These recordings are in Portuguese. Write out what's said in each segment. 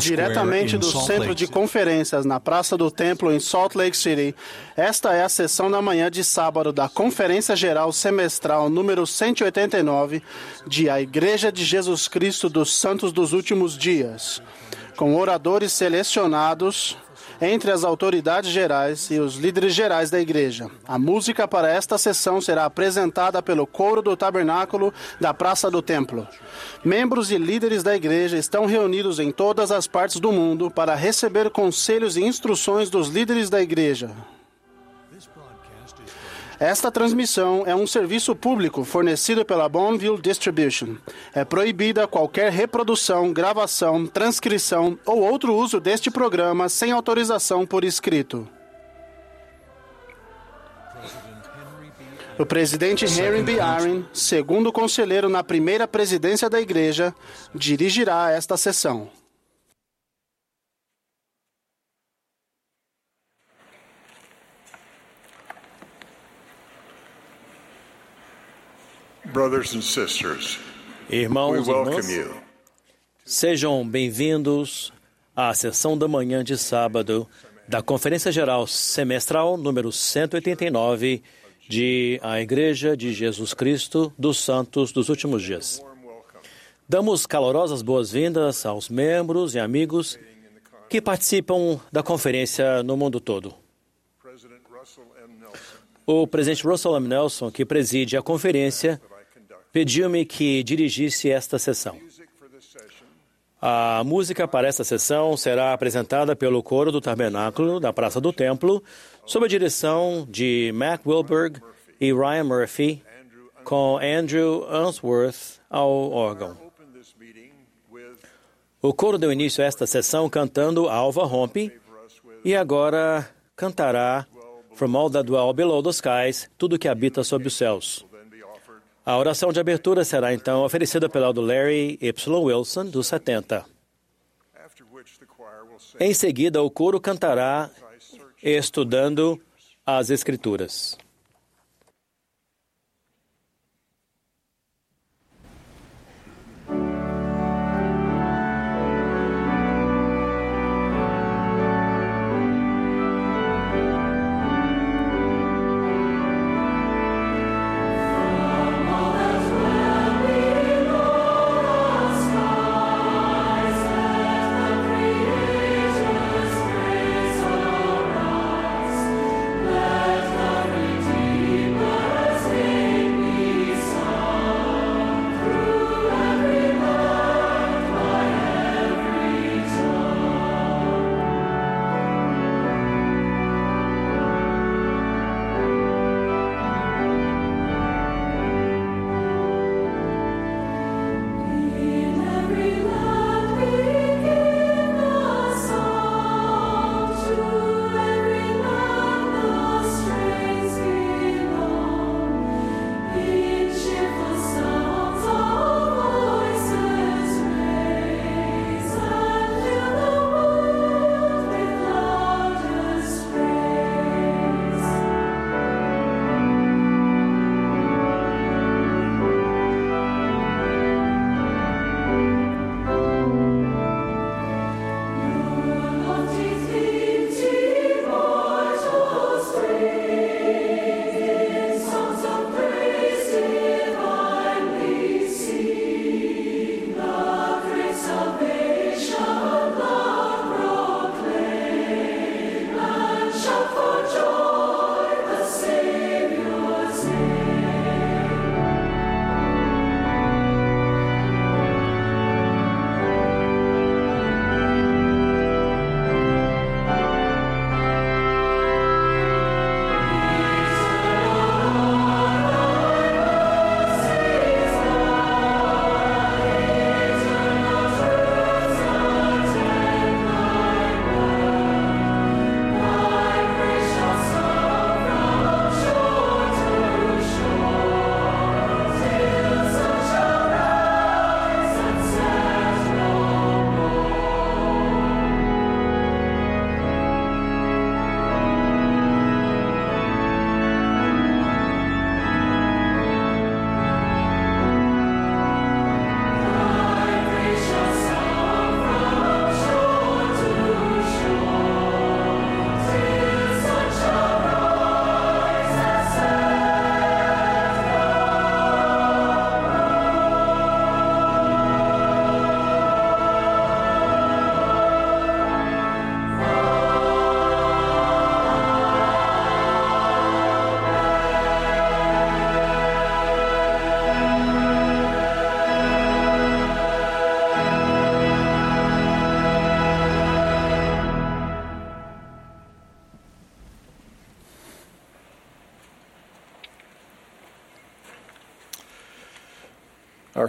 Diretamente do Centro de. Conferências na Praça do Templo em Salt Lake City, esta é a sessão da manhã de sábado da Conferência Geral Semestral número 189 de A Igreja de Jesus Cristo dos Santos dos Últimos Dias, com oradores selecionados entre as autoridades gerais e os líderes gerais da igreja. A música para esta sessão será apresentada pelo coro do tabernáculo da Praça do Templo. Membros e líderes da igreja estão reunidos em todas as partes do mundo para receber conselhos e instruções dos líderes da igreja. Esta transmissão é um serviço público fornecido pela Bonneville Distribution. É proibida qualquer reprodução, gravação, transcrição ou outro uso deste programa sem autorização por escrito. O presidente Henry B. Aaron, segundo conselheiro na primeira presidência da igreja, dirigirá esta sessão. Brothers and sisters, Irmãos e welcome irmãs, you. sejam bem-vindos à sessão da manhã de sábado da Conferência Geral Semestral número 189 de A Igreja de Jesus Cristo dos Santos dos Últimos Dias. Damos calorosas boas-vindas aos membros e amigos que participam da conferência no mundo todo. O presidente Russell M. Nelson, que preside a conferência, pediu-me que dirigisse esta sessão. A música para esta sessão será apresentada pelo coro do Tabernáculo da Praça do Templo, sob a direção de Mac Wilberg e Ryan Murphy, com Andrew Unsworth ao órgão. O coro deu início a esta sessão cantando Alva Rompe e agora cantará From All That Dwell Below the Skies, Tudo que Habita Sob os Céus. A oração de abertura será então oferecida pelo Elder Larry Y. Wilson, dos 70. after which the choir will sing Em seguida, o coro cantará estudando as Escrituras.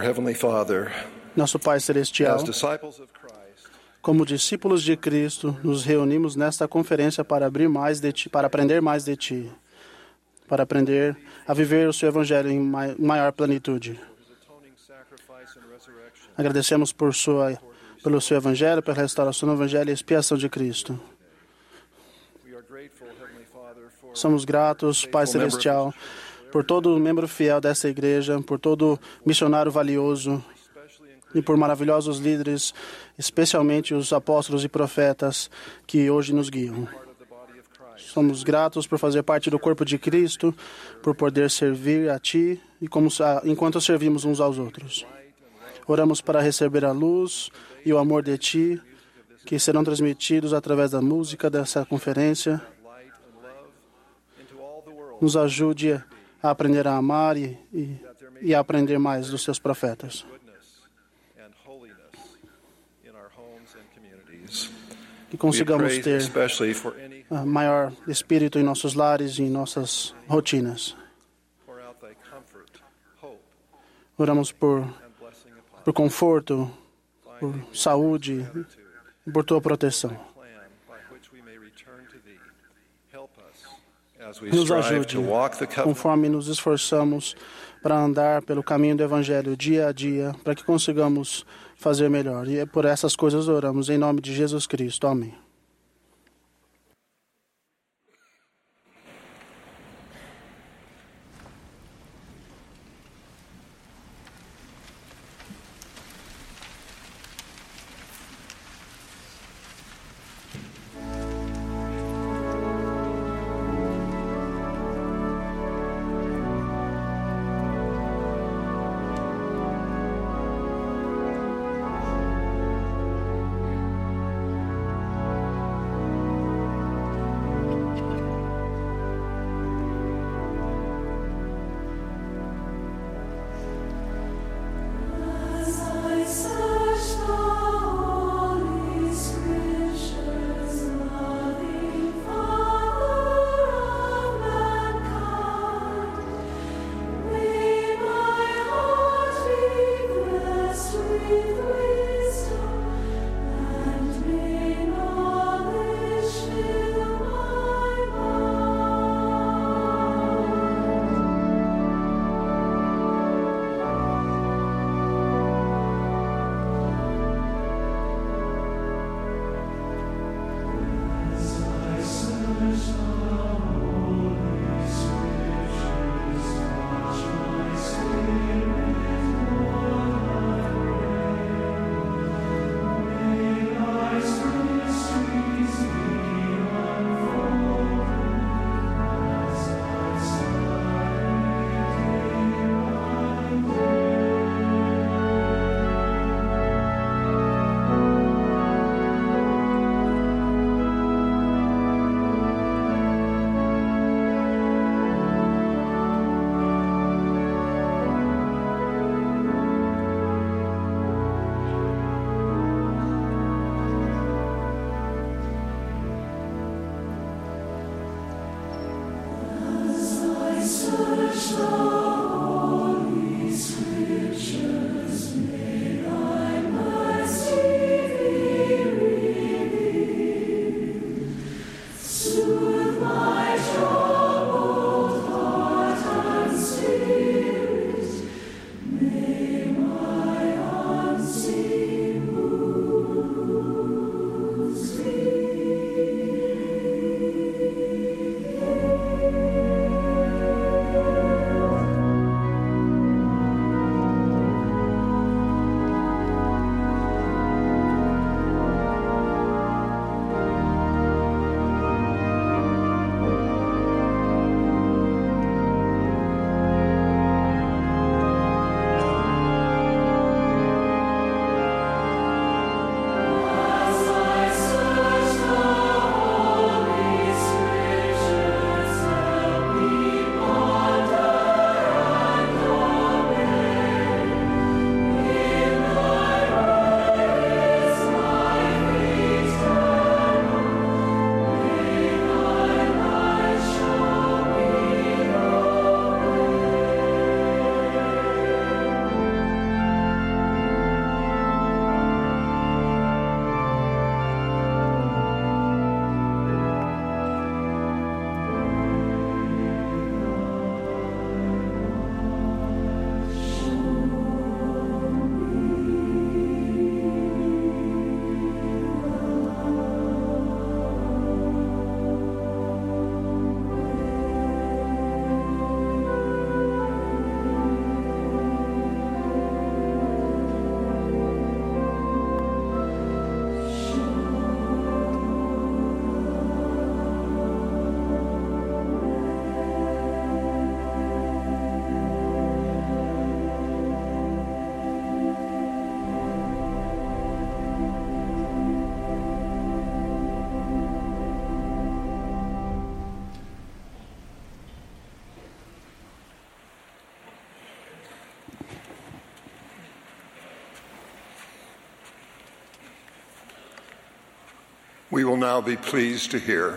Our Heavenly Father, Nosso Pai Celestial, as disciples of Christ, como discípulos de Cristo, nos reunimos nesta conferência para abrir mais de ti, para aprender mais de ti, para aprender a viver o seu evangelho em mai- maior plenitude. Agradecemos por sua pelo seu evangelho, pela restauração do evangelho e expiação de Cristo. Somos gratos, Pai Celestial, por todo membro fiel dessa igreja, por todo missionário valioso e por maravilhosos líderes, especialmente os apóstolos e profetas que hoje nos guiam. Somos gratos por fazer parte do corpo de Cristo, por poder servir a Ti e como, enquanto servimos uns aos outros. Oramos para receber a luz e o amor de Ti, que serão transmitidos através da música dessa conferência. nos ajude a aprender a amar e, e, e a aprender mais dos seus profetas. Que consigamos ter maior espírito em nossos lares e em nossas rotinas. Oramos por, por conforto, por saúde e por tua proteção. Nos ajude, conforme nos esforçamos para andar pelo caminho do Evangelho dia a dia, para que consigamos fazer melhor. E é por essas coisas oramos, em nome de Jesus Cristo. Amém.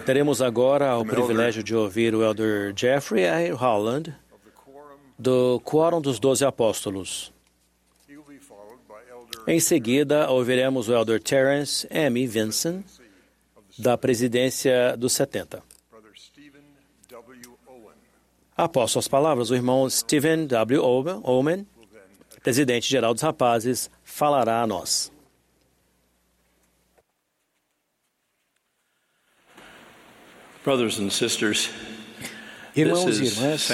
Teremos agora o privilégio de ouvir o elder Jeffrey A. Holland, do Quórum dos Doze Apóstolos. Em seguida, ouviremos o elder Terence M. Vinson, da presidência dos 70. Brother Stephen W. Owen. Após suas palavras, o irmão Stephen W. Omen, presidente-geral dos rapazes, falará a nós. Brothers and sisters, Irmãos this e is irmãs,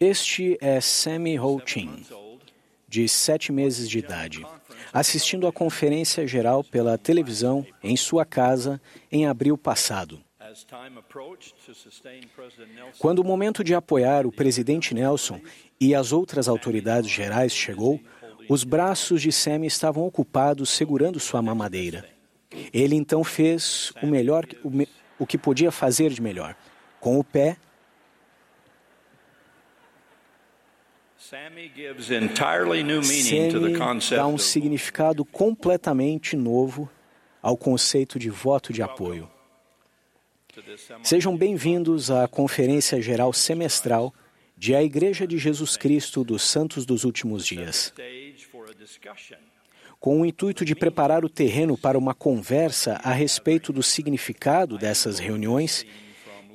este é Sammy Ho Chin, de sete meses de idade, assistindo à conferência geral pela televisão em sua casa em abril passado. Quando o momento de apoiar o presidente Nelson e as outras autoridades gerais chegou, os braços de Sammy estavam ocupados segurando sua mamadeira. Ele então fez o melhor, o, me- o que podia fazer de melhor. Com o pé, Sammy dá um significado completamente novo ao conceito de voto de apoio. Sejam bem-vindos à Conferência Geral Semestral de A Igreja de Jesus Cristo dos Santos dos Últimos Dias, com o intuito de preparar o terreno para uma conversa a respeito do significado dessas reuniões,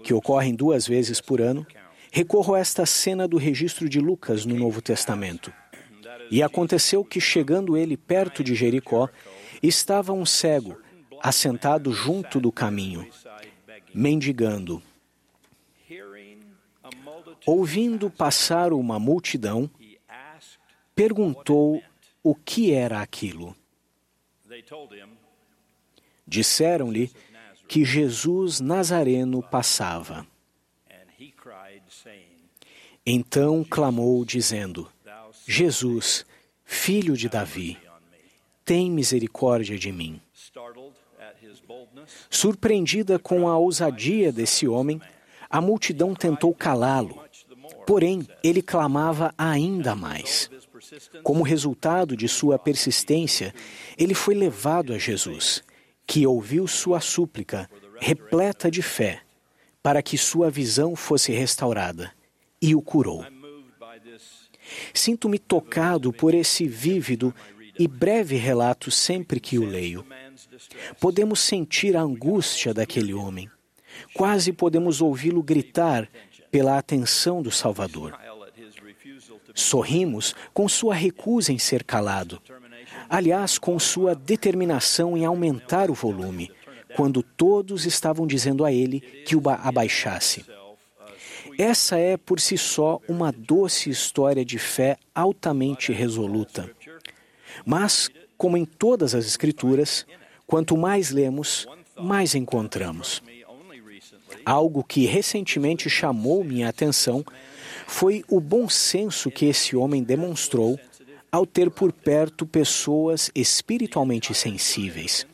que ocorrem duas vezes por ano. Recorro a esta cena do registro de Lucas no Novo Testamento. E aconteceu que, chegando ele perto de Jericó, estava um cego, assentado junto do caminho, mendigando. Ouvindo passar uma multidão, perguntou o que era aquilo. Disseram-lhe que Jesus Nazareno passava. Então clamou, dizendo: Jesus, filho de Davi, tem misericórdia de mim. Surpreendida com a ousadia desse homem, a multidão tentou calá-lo. Porém, ele clamava ainda mais. Como resultado de sua persistência, ele foi levado a Jesus, que ouviu sua súplica, repleta de fé, para que sua visão fosse restaurada, e o curou. Sinto-me tocado por esse vívido e breve relato sempre que o leio. Podemos sentir a angústia daquele homem. Quase podemos ouvi-lo gritar pela atenção do Salvador. Sorrimos com sua recusa em ser calado. Aliás, com sua determinação em aumentar o volume, quando todos estavam dizendo a ele que o ba- abaixasse. Essa é, por si só, uma doce história de fé altamente resoluta. Mas, como em todas as Escrituras, quanto mais lemos, mais encontramos. Algo que recentemente chamou minha atenção foi o bom senso que esse homem demonstrou ao ter por perto pessoas espiritualmente sensíveis.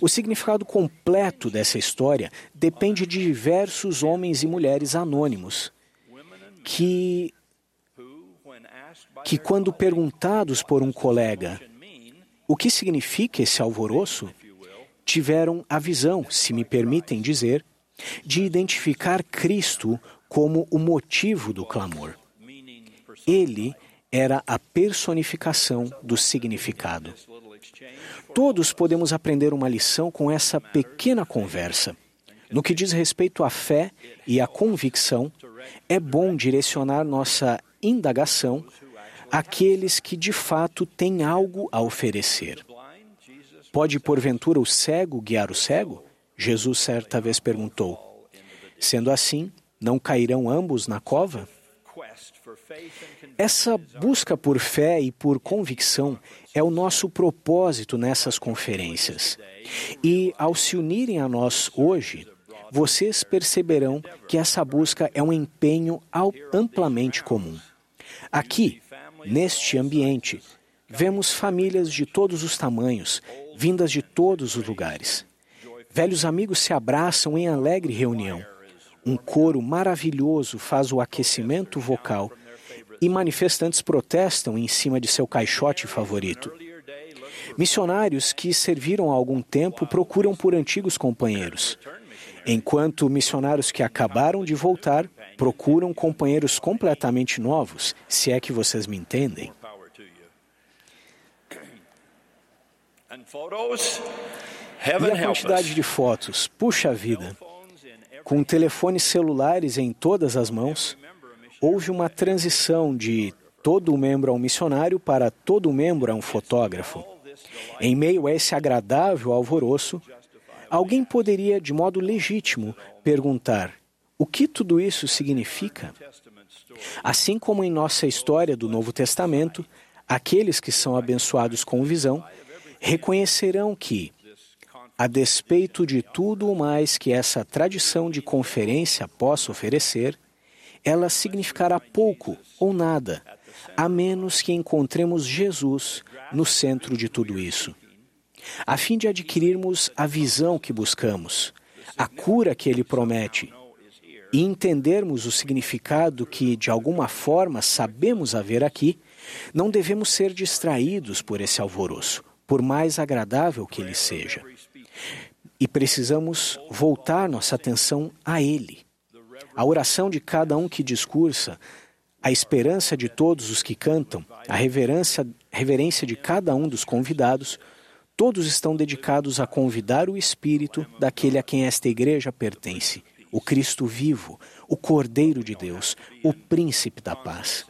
O significado completo dessa história depende de diversos homens e mulheres anônimos que, que quando perguntados por um colega o que significa esse alvoroço, tiveram a visão, se me permitem dizer, de identificar Cristo como o motivo do clamor. Ele era a personificação do significado. Todos podemos aprender uma lição com essa pequena conversa. No que diz respeito à fé e à convicção, é bom direcionar nossa indagação àqueles que de fato têm algo a oferecer. Pode, porventura, o cego guiar o cego? Jesus certa vez perguntou. Sendo assim, não cairão ambos na cova? Essa busca por fé e por convicção é o nosso propósito nessas conferências. E ao se unirem a nós hoje, vocês perceberão que essa busca é um empenho amplamente comum. Aqui, neste ambiente, vemos famílias de todos os tamanhos, vindas de todos os lugares. Velhos amigos se abraçam em alegre reunião. Um coro maravilhoso faz o aquecimento vocal e manifestantes protestam em cima de seu caixote favorito. Missionários que serviram há algum tempo procuram por antigos companheiros, enquanto missionários que acabaram de voltar procuram companheiros completamente novos, se é que vocês me entendem. E a quantidade de fotos, puxa vida, com telefones celulares em todas as mãos, houve uma transição de todo membro a um missionário para todo membro a um fotógrafo. Em meio a esse agradável alvoroço, alguém poderia, de modo legítimo, perguntar: o que tudo isso significa? Assim como em nossa história do Novo Testamento, aqueles que são abençoados com visão reconhecerão que, a despeito de tudo o mais que essa tradição de conferência possa oferecer, ela significará pouco ou nada, a menos que encontremos Jesus no centro de tudo isso. A fim de adquirirmos a visão que buscamos, a cura que ele promete, e entendermos o significado que, de alguma forma, sabemos haver aqui, não devemos ser distraídos por esse alvoroço, por mais agradável que ele seja. E precisamos voltar nossa atenção a Ele. A oração de cada um que discursa, a esperança de todos os que cantam, a reverência, reverência de cada um dos convidados, todos estão dedicados a convidar o Espírito daquele a quem esta igreja pertence, o Cristo vivo, o Cordeiro de Deus, o Príncipe da Paz.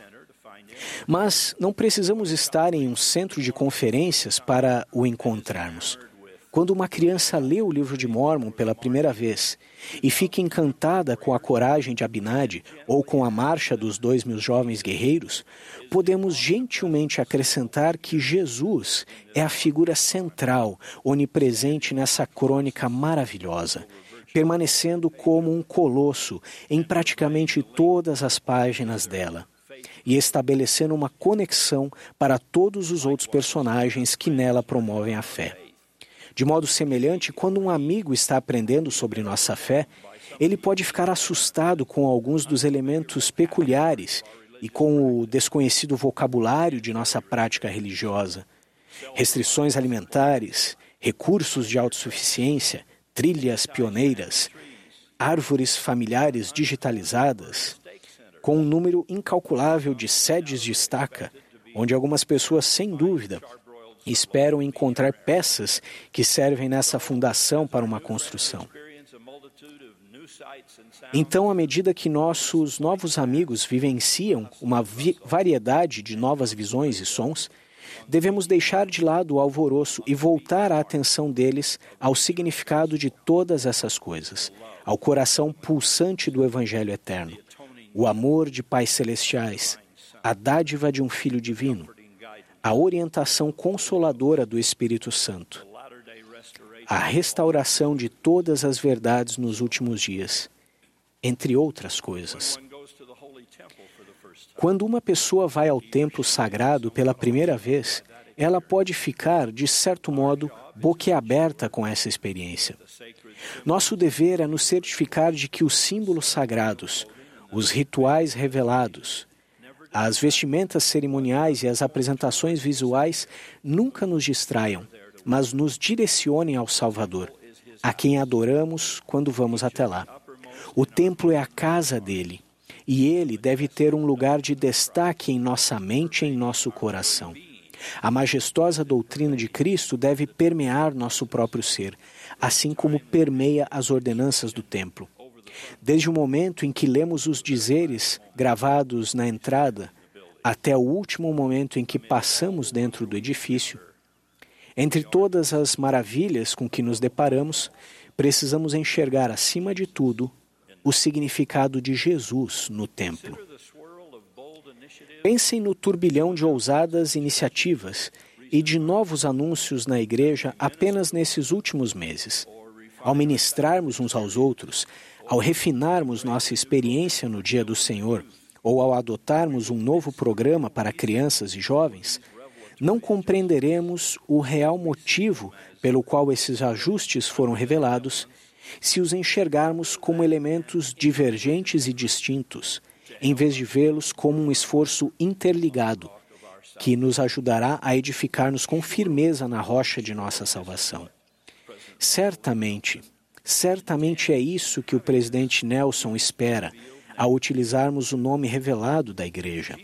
Mas não precisamos estar em um centro de conferências para o encontrarmos. Quando uma criança lê o livro de Mormon pela primeira vez e fica encantada com a coragem de Abinadi ou com a marcha dos dois mil jovens guerreiros, podemos gentilmente acrescentar que Jesus é a figura central, onipresente nessa crônica maravilhosa, permanecendo como um colosso em praticamente todas as páginas dela e estabelecendo uma conexão para todos os outros personagens que nela promovem a fé. De modo semelhante, quando um amigo está aprendendo sobre nossa fé, ele pode ficar assustado com alguns dos elementos peculiares e com o desconhecido vocabulário de nossa prática religiosa. Restrições alimentares, recursos de autossuficiência, trilhas pioneiras, árvores familiares digitalizadas, com um número incalculável de sedes de estaca, onde algumas pessoas, sem dúvida, esperam encontrar peças que servem nessa fundação para uma construção. Então, à medida que nossos novos amigos vivenciam uma vi variedade de novas visões e sons, devemos deixar de lado o alvoroço e voltar a atenção deles ao significado de todas essas coisas, ao coração pulsante do Evangelho eterno, o amor de pais celestiais, a dádiva de um Filho divino, a orientação consoladora do Espírito Santo, a restauração de todas as verdades nos últimos dias, entre outras coisas. Quando uma pessoa vai ao templo sagrado pela primeira vez, ela pode ficar, de certo modo, boquiaberta com essa experiência. Nosso dever é nos certificar de que os símbolos sagrados, os rituais revelados, as vestimentas cerimoniais e as apresentações visuais nunca nos distraiam, mas nos direcionem ao Salvador, a quem adoramos quando vamos até lá. O templo é a casa dele, e ele deve ter um lugar de destaque em nossa mente e em nosso coração. A majestosa doutrina de Cristo deve permear nosso próprio ser, assim como permeia as ordenanças do templo. Desde o momento em que lemos os dizeres gravados na entrada, até o último momento em que passamos dentro do edifício, entre todas as maravilhas com que nos deparamos, precisamos enxergar, acima de tudo, o significado de Jesus no templo. Pensem no turbilhão de ousadas iniciativas e de novos anúncios na igreja apenas nesses últimos meses. Ao ministrarmos uns aos outros, ao refinarmos nossa experiência no dia do Senhor, ou ao adotarmos um novo programa para crianças e jovens, não compreenderemos o real motivo pelo qual esses ajustes foram revelados se os enxergarmos como elementos divergentes e distintos, em vez de vê-los como um esforço interligado, que nos ajudará a edificar-nos com firmeza na rocha de nossa salvação. Certamente, certamente é isso que o presidente Nelson espera ao utilizarmos o nome revelado da igreja.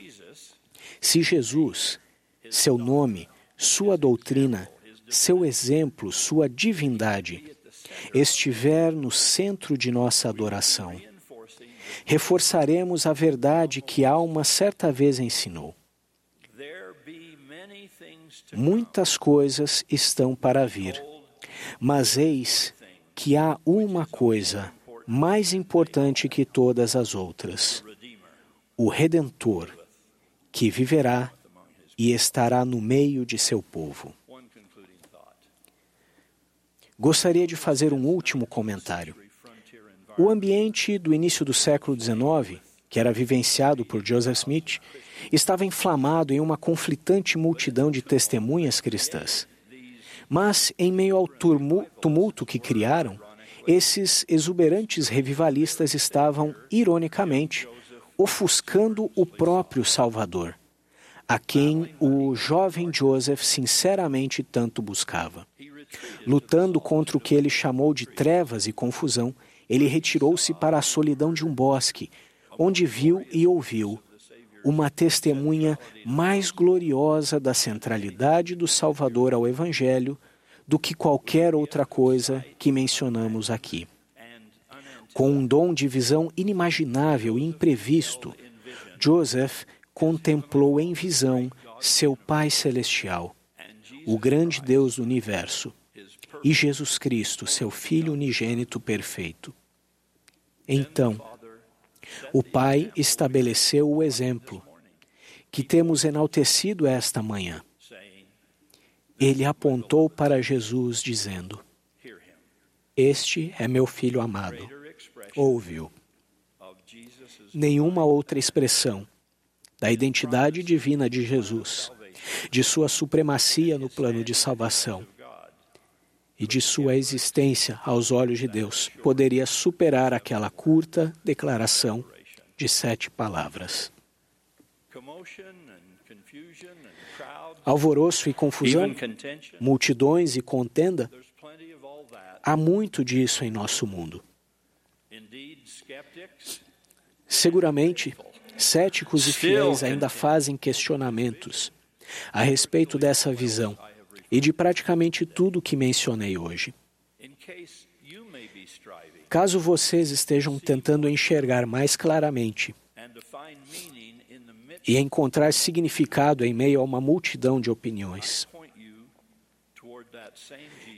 Se Jesus, seu nome, sua doutrina, seu exemplo, sua divindade, estiver no centro de nossa adoração, reforçaremos a verdade que Alma certa vez ensinou. Muitas coisas estão para vir, mas eis que há uma coisa mais importante que todas as outras: o Redentor, que viverá e estará no meio de seu povo. Gostaria de fazer um último comentário. O ambiente do início do século XIX, que era vivenciado por Joseph Smith, estava inflamado em uma conflitante multidão de testemunhas cristãs. Mas, em meio ao tumulto que criaram, esses exuberantes revivalistas estavam, ironicamente, ofuscando o próprio Salvador, a quem o jovem Joseph sinceramente tanto buscava. Lutando contra o que ele chamou de trevas e confusão, ele retirou-se para a solidão de um bosque, onde viu e ouviu uma testemunha mais gloriosa da centralidade do Salvador ao Evangelho do que qualquer outra coisa que mencionamos aqui. Com um dom de visão inimaginável e imprevisto, Joseph contemplou em visão seu Pai Celestial, o grande Deus do universo, e Jesus Cristo, seu Filho unigênito perfeito. Então, o Pai estabeleceu o exemplo que temos enaltecido esta manhã. Ele apontou para Jesus, dizendo: Este é meu filho amado. Ouve-o. Nenhuma outra expressão da identidade divina de Jesus, de sua supremacia no plano de salvação e de sua existência aos olhos de Deus poderia superar aquela curta declaração de sete palavras. Alvoroço e confusão, multidões e contenda, há muito disso em nosso mundo. Seguramente, céticos e fiéis ainda fazem questionamentos a respeito dessa visão e de praticamente tudo o que mencionei hoje. Caso vocês estejam tentando enxergar mais claramente e encontrar significado em meio a uma multidão de opiniões,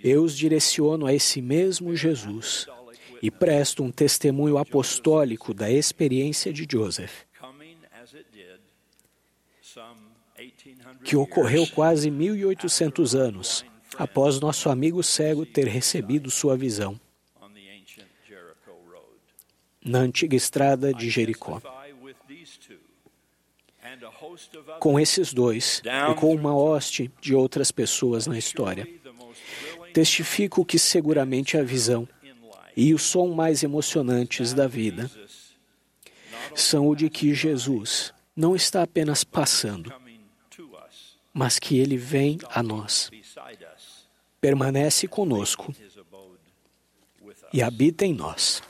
eu os direciono a esse mesmo Jesus e presto um testemunho apostólico da experiência de Joseph, que ocorreu quase 1800 anos após nosso amigo cego ter recebido sua visão na antiga estrada de Jericó. Com esses dois e com uma hoste de outras pessoas na história, testifico que seguramente a visão e o som mais emocionantes da vida são o de que Jesus não está apenas passando, mas que ele vem a nós, permanece conosco e habita em nós.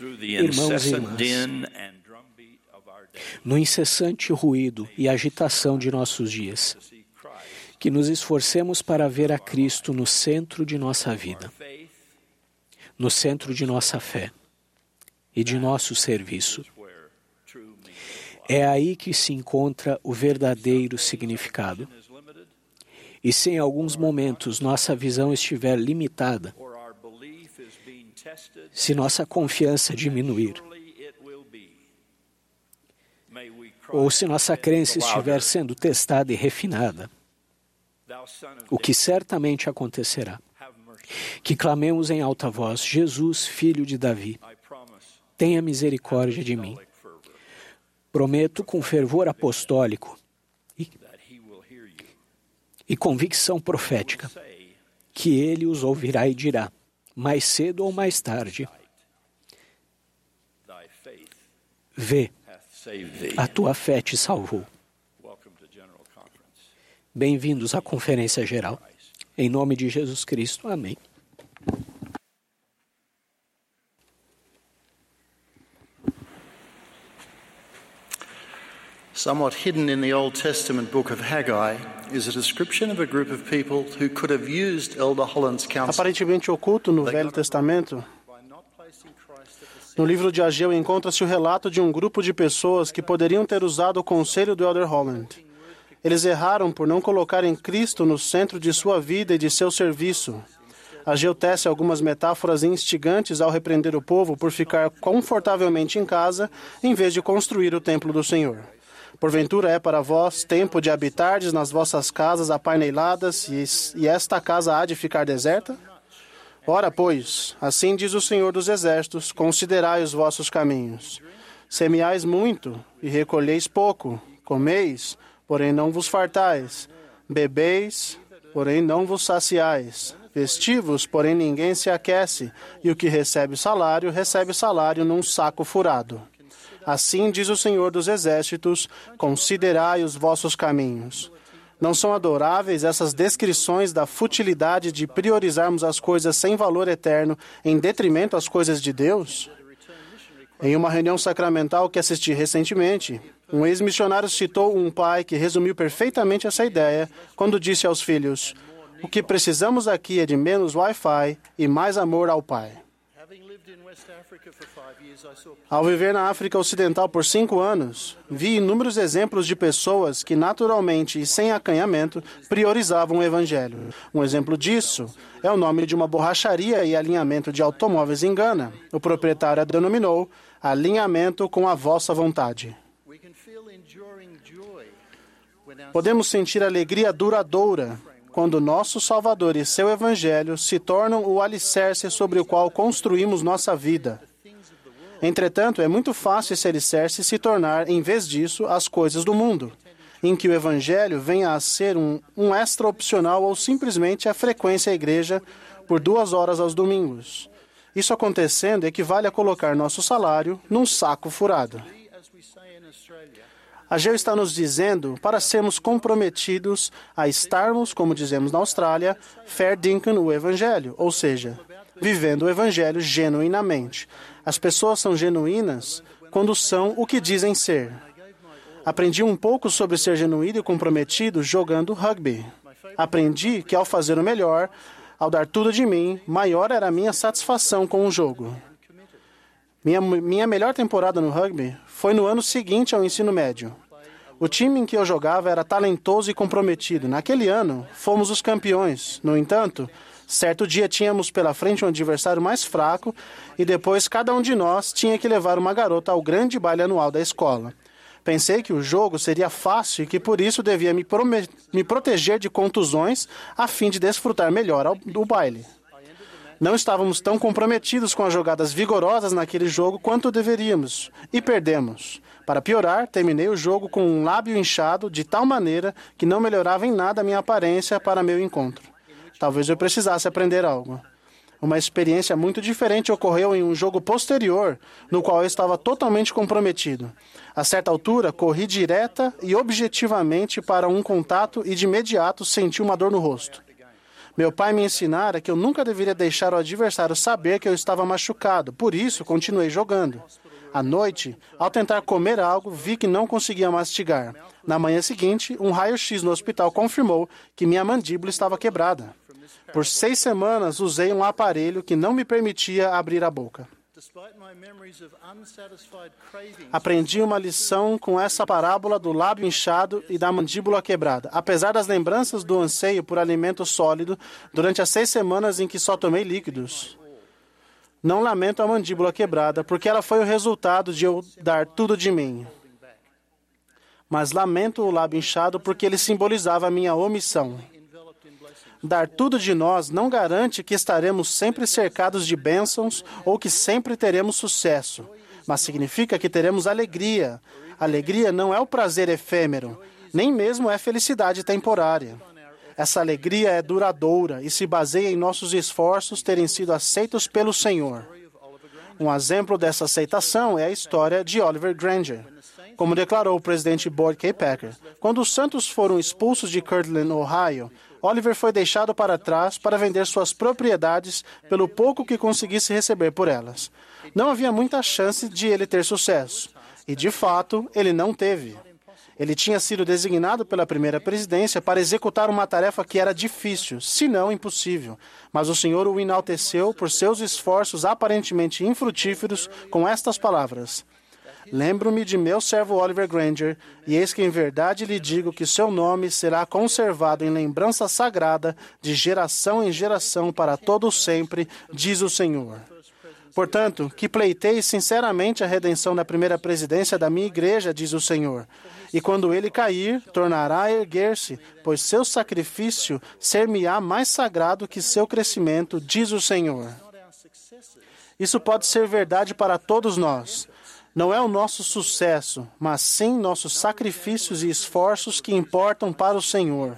Irmãos e irmãs, no incessante ruído e agitação de nossos dias, que nos esforcemos para ver a Cristo no centro de nossa vida, no centro de nossa fé e de nosso serviço. É aí que se encontra o verdadeiro significado. E se em alguns momentos nossa visão estiver limitada, se nossa confiança diminuir, ou se nossa crença estiver sendo testada e refinada, o que certamente acontecerá, que clamemos em alta voz: Jesus, filho de Davi, tenha misericórdia de mim. Prometo com fervor apostólico e, e convicção profética que ele os ouvirá e dirá: mais cedo ou mais tarde. Vê. A tua fé te salvou. Bem-vindos à Conferência Geral. Em nome de Jesus Cristo. Amém. Somewhat hidden in the Old Testament book of Haggai is a description of a group of people who could have used Elder Holland's counsel. Aparentemente oculto no Velho Testamento, no livro de Ageu encontra-se o relato de um grupo de pessoas que poderiam ter usado o conselho do Elder Holland. Eles erraram por não colocarem Cristo no centro de sua vida e de seu serviço. Ageu tece algumas metáforas instigantes ao repreender o povo por ficar confortavelmente em casa em vez de construir o templo do Senhor. Porventura é para vós tempo de habitardes nas vossas casas apaineladas, e, e esta casa há de ficar deserta? Ora, pois, assim diz o Senhor dos Exércitos: considerai os vossos caminhos. Semeais muito e recolheis pouco, comeis, porém não vos fartais, bebeis, porém não vos saciais, vestivos, porém ninguém se aquece, e o que recebe salário, recebe salário num saco furado. Assim diz o Senhor dos Exércitos: considerai os vossos caminhos. Não são adoráveis essas descrições da futilidade de priorizarmos as coisas sem valor eterno em detrimento às coisas de Deus? Em uma reunião sacramental que assisti recentemente, um ex-missionário citou um pai que resumiu perfeitamente essa ideia quando disse aos filhos: O que precisamos aqui é de menos Wi-Fi e mais amor ao pai. Ao viver na África Ocidental por cinco anos, vi inúmeros exemplos de pessoas que, naturalmente e sem acanhamento, priorizavam o Evangelho. Um exemplo disso é o nome de uma borracharia e alinhamento de automóveis em Gana. O proprietário a denominou Alinhamento com a Vossa Vontade. Podemos sentir alegria duradoura quando nosso Salvador e seu Evangelho se tornam o alicerce sobre o qual construímos nossa vida. Entretanto, é muito fácil esse alicerce se tornar, em vez disso, as coisas do mundo, em que o Evangelho venha a ser um, um extra opcional ou simplesmente a frequência à igreja por duas horas aos domingos. Isso acontecendo equivale a colocar nosso salário num saco furado. as we say in Australia, Ageu está nos dizendo para sermos comprometidos a estarmos, como dizemos na Austrália, fair dinkum o Evangelho, ou seja, vivendo o Evangelho genuinamente. As pessoas são genuínas quando são o que dizem ser. Aprendi um pouco sobre ser genuíno e comprometido jogando rugby. Aprendi que ao fazer o melhor, ao dar tudo de mim, maior era a minha satisfação com o jogo. Minha, minha melhor temporada no rugby foi no ano seguinte ao ensino médio. O time em que eu jogava era talentoso e comprometido. Naquele ano, fomos os campeões. No entanto, certo dia tínhamos pela frente um adversário mais fraco e depois cada um de nós tinha que levar uma garota ao grande baile anual da escola. Pensei que o jogo seria fácil e que por isso devia me, me proteger de contusões a fim de desfrutar melhor do baile. Não estávamos tão comprometidos com as jogadas vigorosas naquele jogo quanto deveríamos e perdemos. Para piorar, terminei o jogo com um lábio inchado de tal maneira que não melhorava em nada a minha aparência para meu encontro. Talvez eu precisasse aprender algo. Uma experiência muito diferente ocorreu em um jogo posterior, no qual eu estava totalmente comprometido. A certa altura, corri direta e objetivamente para um contato e de imediato senti uma dor no rosto. Meu pai me ensinara que eu nunca deveria deixar o adversário saber que eu estava machucado, por isso continuei jogando. À noite, ao tentar comer algo, vi que não conseguia mastigar. Na manhã seguinte, um raio-x no hospital confirmou que minha mandíbula estava quebrada. Por seis semanas, usei um aparelho que não me permitia abrir a boca. Aprendi uma lição com essa parábola do lábio inchado e da mandíbula quebrada. Apesar das lembranças do anseio por alimento sólido durante as seis semanas em que só tomei líquidos, não lamento a mandíbula quebrada, porque ela foi o resultado de eu dar tudo de mim. Mas lamento o lábio inchado porque ele simbolizava a minha omissão. Dar tudo de nós não garante que estaremos sempre cercados de bênçãos ou que sempre teremos sucesso, mas significa que teremos alegria. Alegria não é o prazer efêmero, nem mesmo é felicidade temporária. Essa alegria é duradoura e se baseia em nossos esforços terem sido aceitos pelo Senhor. Um exemplo dessa aceitação é a história de Oliver Granger. Como declarou o presidente Boyd K. Packer, quando os Santos foram expulsos de Kirtland, Ohio, Oliver foi deixado para trás para vender suas propriedades pelo pouco que conseguisse receber por elas. Não havia muita chance de ele ter sucesso. E, de fato, ele não teve. Ele tinha sido designado pela primeira presidência para executar uma tarefa que era difícil, se não impossível. Mas o Senhor o enalteceu por seus esforços aparentemente infrutíferos com estas palavras: Lembro-me de meu servo Oliver Granger, e eis que em verdade lhe digo que seu nome será conservado em lembrança sagrada de geração em geração para todo sempre, diz o Senhor. Portanto, que pleitei sinceramente a redenção da primeira presidência da minha igreja, diz o Senhor. E quando ele cair, tornará a erguer-se, pois seu sacrifício ser-me-á mais sagrado que seu crescimento, diz o Senhor. Isso pode ser verdade para todos nós. Não é o nosso sucesso, mas sim nossos sacrifícios e esforços que importam para o Senhor.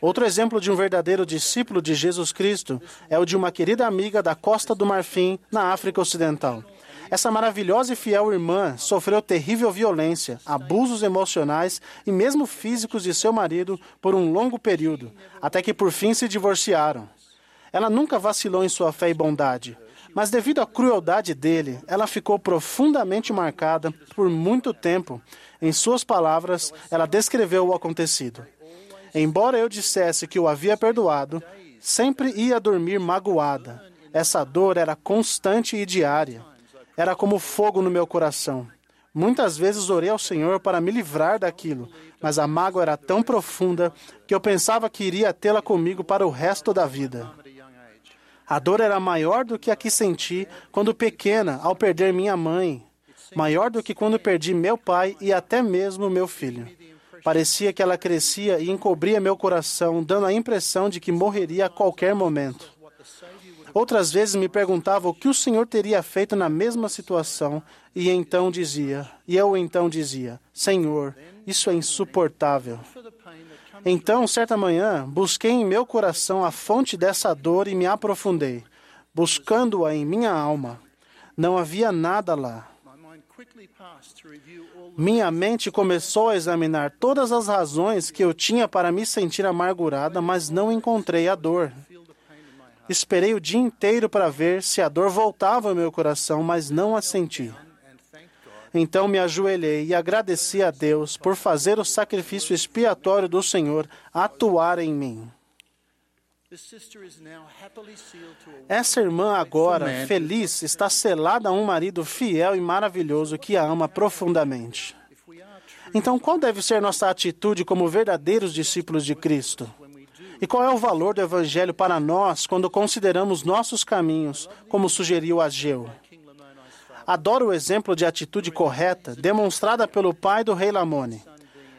Outro exemplo de um verdadeiro discípulo de Jesus Cristo é o de uma querida amiga da Costa do Marfim, na África Ocidental. Essa maravilhosa e fiel irmã sofreu terrível violência, abusos emocionais e mesmo físicos de seu marido por um longo período, até que por fim se divorciaram. Ela nunca vacilou em sua fé e bondade, mas devido à crueldade dele, ela ficou profundamente marcada por muito tempo. Em suas palavras, ela descreveu o acontecido. Embora eu dissesse que o havia perdoado, sempre ia dormir magoada. Essa dor era constante e diária. Era como fogo no meu coração. Muitas vezes orei ao Senhor para me livrar daquilo, mas a mágoa era tão profunda que eu pensava que iria tê-la comigo para o resto da vida. A dor era maior do que a que senti quando pequena, ao perder minha mãe, maior do que quando perdi meu pai e até mesmo meu filho. Parecia que ela crescia e encobria meu coração, dando a impressão de que morreria a qualquer momento. Outras vezes me perguntava o que o Senhor teria feito na mesma situação, e então dizia, e eu então dizia: Senhor, isso é insuportável. Então, certa manhã, busquei em meu coração a fonte dessa dor e me aprofundei, buscando-a em minha alma. Não havia nada lá. Minha mente começou a examinar todas as razões que eu tinha para me sentir amargurada, mas não encontrei a dor. Esperei o dia inteiro para ver se a dor voltava ao meu coração, mas não a senti. Então me ajoelhei e agradeci a Deus por fazer o sacrifício expiatório do Senhor atuar em mim. Essa irmã agora, feliz, está selada a um marido fiel e maravilhoso que a ama profundamente. Então, qual deve ser nossa atitude como verdadeiros discípulos de Cristo? E qual é o valor do Evangelho para nós quando consideramos nossos caminhos, como sugeriu Ageu? Adoro o exemplo de atitude correta demonstrada pelo pai do rei Lamone.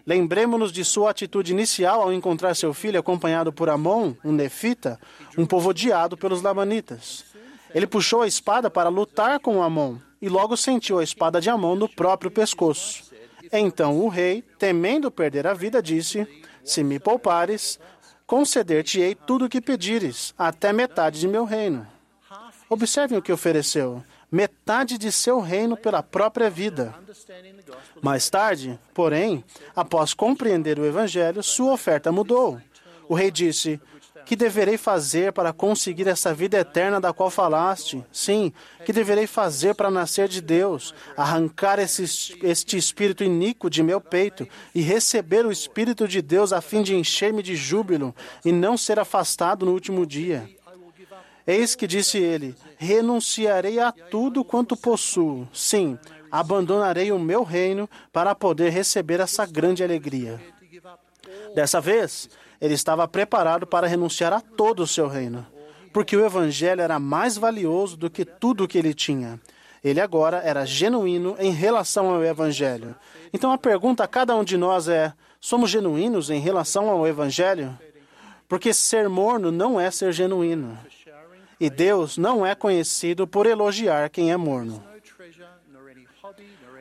Lembremos-nos de sua atitude inicial ao encontrar seu filho acompanhado por Amon, um nefita, um povo odiado pelos lamanitas. Ele puxou a espada para lutar com Amon e logo sentiu a espada de Amon no próprio pescoço. Então o rei, temendo perder a vida, disse: Se me poupares, conceder-te-ei tudo o que pedires, até metade de meu reino. Observem o que ofereceu: metade de seu reino pela própria vida. Mais tarde, porém, após compreender o Evangelho, sua oferta mudou. O rei disse: Que deverei fazer para conseguir essa vida eterna da qual falaste? Sim, que deverei fazer para nascer de Deus, arrancar esse, este espírito iníquo de meu peito e receber o Espírito de Deus a fim de encher-me de júbilo e não ser afastado no último dia? Eis que disse ele: Renunciarei a tudo quanto possuo. Sim, abandonarei o meu reino para poder receber essa grande alegria. Dessa vez, ele estava preparado para renunciar a todo o seu reino, porque o evangelho era mais valioso do que tudo o que ele tinha. Ele agora era genuíno em relação ao evangelho. Então a pergunta a cada um de nós é: somos genuínos em relação ao evangelho? Porque ser morno não é ser genuíno. E Deus não é conhecido por elogiar quem é morno.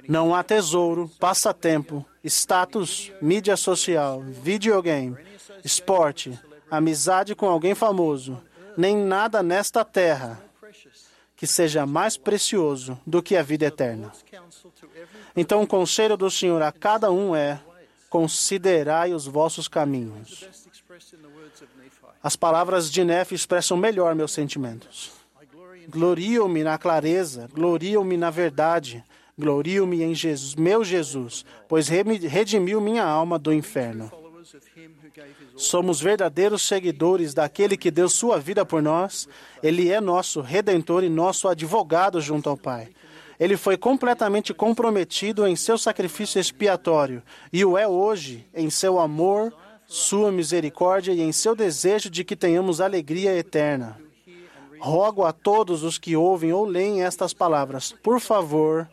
Não há tesouro, passatempo, status, mídia social, videogame, esporte, amizade com alguém famoso, nem nada nesta terra que seja mais precioso do que a vida eterna. Então, o conselho do Senhor a cada um é: considerai os vossos caminhos. As palavras de Nefe expressam melhor meus sentimentos. Glorio-me na clareza, glorio-me na verdade, glorio-me em Jesus, meu Jesus, pois redimiu minha alma do inferno. Somos verdadeiros seguidores daquele que deu sua vida por nós. Ele é nosso redentor e nosso advogado junto ao Pai. Ele foi completamente comprometido em seu sacrifício expiatório e o é hoje em seu amor, sua misericórdia e em seu desejo de que tenhamos alegria eterna. Rogo a todos os que ouvem ou leem estas palavras, por favor,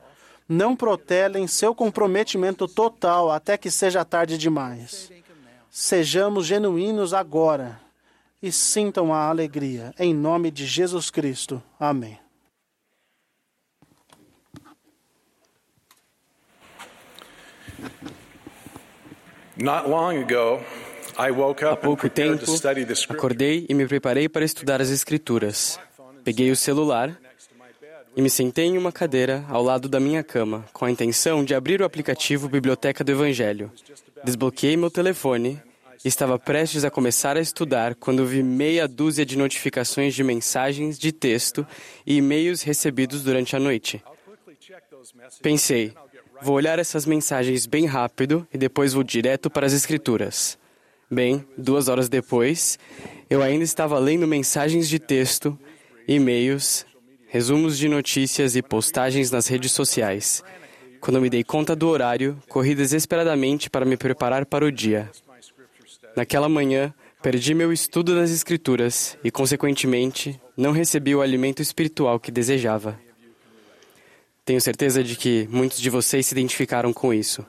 não protelem seu comprometimento total até que seja tarde demais. Sejamos genuínos agora e sintam a alegria. Em nome de Jesus Cristo. Amém. Há pouco tempo, acordei e me preparei para estudar as Escrituras. Peguei o celular e me sentei em uma cadeira ao lado da minha cama, com a intenção de abrir o aplicativo Biblioteca do Evangelho. Desbloqueei meu telefone e estava prestes a começar a estudar quando vi meia dúzia de notificações de mensagens de texto e e-mails recebidos durante a noite. Pensei, vou olhar essas mensagens bem rápido e depois vou direto para as Escrituras. Bem, duas horas depois, eu ainda estava lendo mensagens de texto, e-mails, resumos de notícias e postagens nas redes sociais. Quando me dei conta do horário, corri desesperadamente para me preparar para o dia. Naquela manhã, perdi meu estudo das Escrituras e, consequentemente, não recebi o alimento espiritual que desejava. Tenho certeza de que muitos de vocês se identificaram com isso.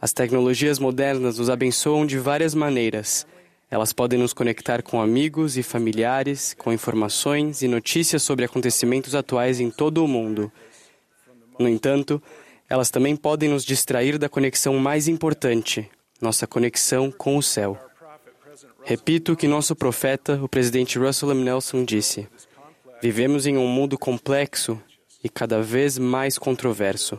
As tecnologias modernas nos abençoam de várias maneiras. Elas podem nos conectar com amigos e familiares, com informações e notícias sobre acontecimentos atuais em todo o mundo. No entanto, elas também podem nos distrair da conexão mais importante, nossa conexão com o céu. Repito o que nosso profeta, o presidente Russell M. Nelson, disse: Vivemos em um mundo complexo e cada vez mais controverso.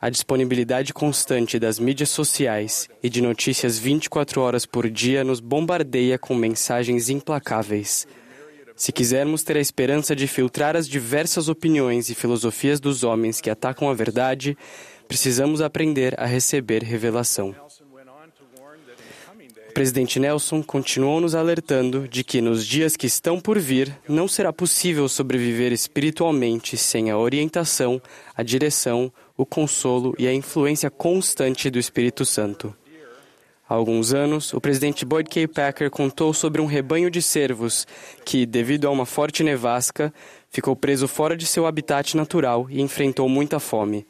A disponibilidade constante das mídias sociais e de notícias 24 horas por dia nos bombardeia com mensagens implacáveis. Se quisermos ter a esperança de filtrar as diversas opiniões e filosofias dos homens que atacam a verdade, precisamos aprender a receber revelação. O presidente Nelson continuou nos alertando de que nos dias que estão por vir não será possível sobreviver espiritualmente sem a orientação, a direção, o consolo e a influência constante do Espírito Santo. Há alguns anos, o presidente Boyd K. Packer contou sobre um rebanho de cervos que, devido a uma forte nevasca, ficou preso fora de seu habitat natural e enfrentou muita fome.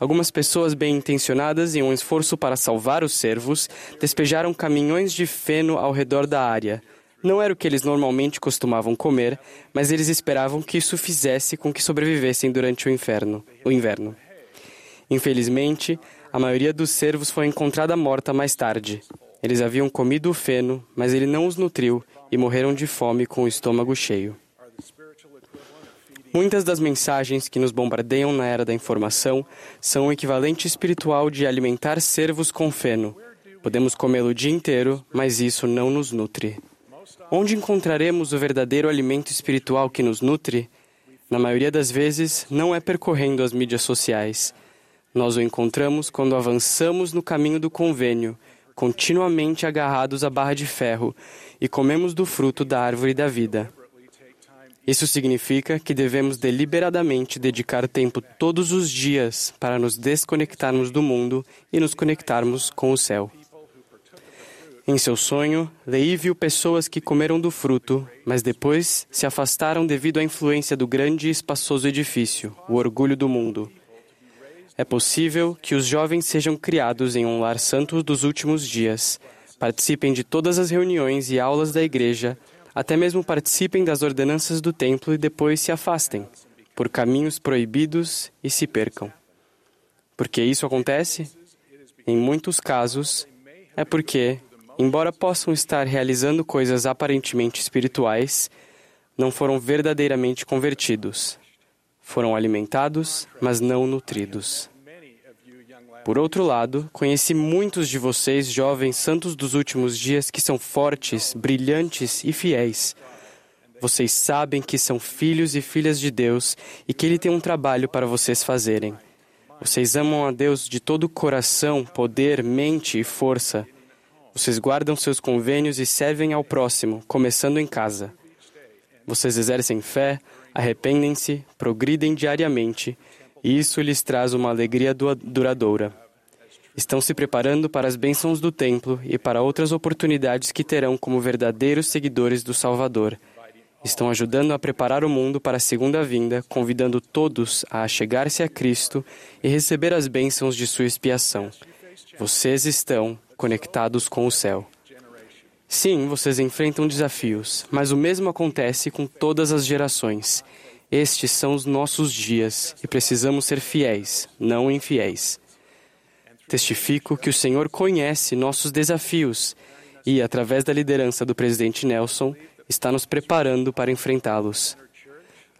Algumas pessoas bem intencionadas, em um esforço para salvar os cervos, despejaram caminhões de feno ao redor da área. Não era o que eles normalmente costumavam comer, mas eles esperavam que isso fizesse com que sobrevivessem durante o inferno, o inverno. Infelizmente, a maioria dos cervos foi encontrada morta mais tarde. Eles haviam comido o feno, mas ele não os nutriu e morreram de fome com o estômago cheio. Muitas das mensagens que nos bombardeiam na era da informação são o equivalente espiritual de alimentar cervos com feno. Podemos comê-lo o dia inteiro, mas isso não nos nutre. Onde encontraremos o verdadeiro alimento espiritual que nos nutre? Na maioria das vezes, não é percorrendo as mídias sociais nós o encontramos quando avançamos no caminho do convênio, continuamente agarrados à barra de ferro, e comemos do fruto da árvore da vida. Isso significa que devemos deliberadamente dedicar tempo todos os dias para nos desconectarmos do mundo e nos conectarmos com o céu. Em seu sonho, Leí viu pessoas que comeram do fruto, mas depois se afastaram devido à influência do grande e espaçoso edifício, o orgulho do mundo. É possível que os jovens sejam criados em um lar santo dos últimos dias, participem de todas as reuniões e aulas da igreja, até mesmo participem das ordenanças do templo e depois se afastem, por caminhos proibidos e se percam. Por que isso acontece? Em muitos casos, é porque, embora possam estar realizando coisas aparentemente espirituais, não foram verdadeiramente convertidos. Foram alimentados, mas não nutridos. Por outro lado, conheci muitos de vocês, jovens santos dos últimos dias, que são fortes, brilhantes e fiéis. Vocês sabem que são filhos e filhas de Deus e que Ele tem um trabalho para vocês fazerem. Vocês amam a Deus de todo o coração, poder, mente e força. Vocês guardam seus convênios e servem ao próximo, começando em casa. Vocês exercem fé, arrependem-se, progridem diariamente isso lhes traz uma alegria duradoura. Estão se preparando para as bênçãos do templo e para outras oportunidades que terão como verdadeiros seguidores do Salvador. Estão ajudando a preparar o mundo para a segunda vinda, convidando todos a chegar-se a Cristo e receber as bênçãos de sua expiação. Vocês estão conectados com o céu. Sim, vocês enfrentam desafios, mas o mesmo acontece com todas as gerações. Estes são os nossos dias e precisamos ser fiéis, não infiéis. Testifico que o Senhor conhece nossos desafios e, através da liderança do presidente Nelson, está nos preparando para enfrentá-los.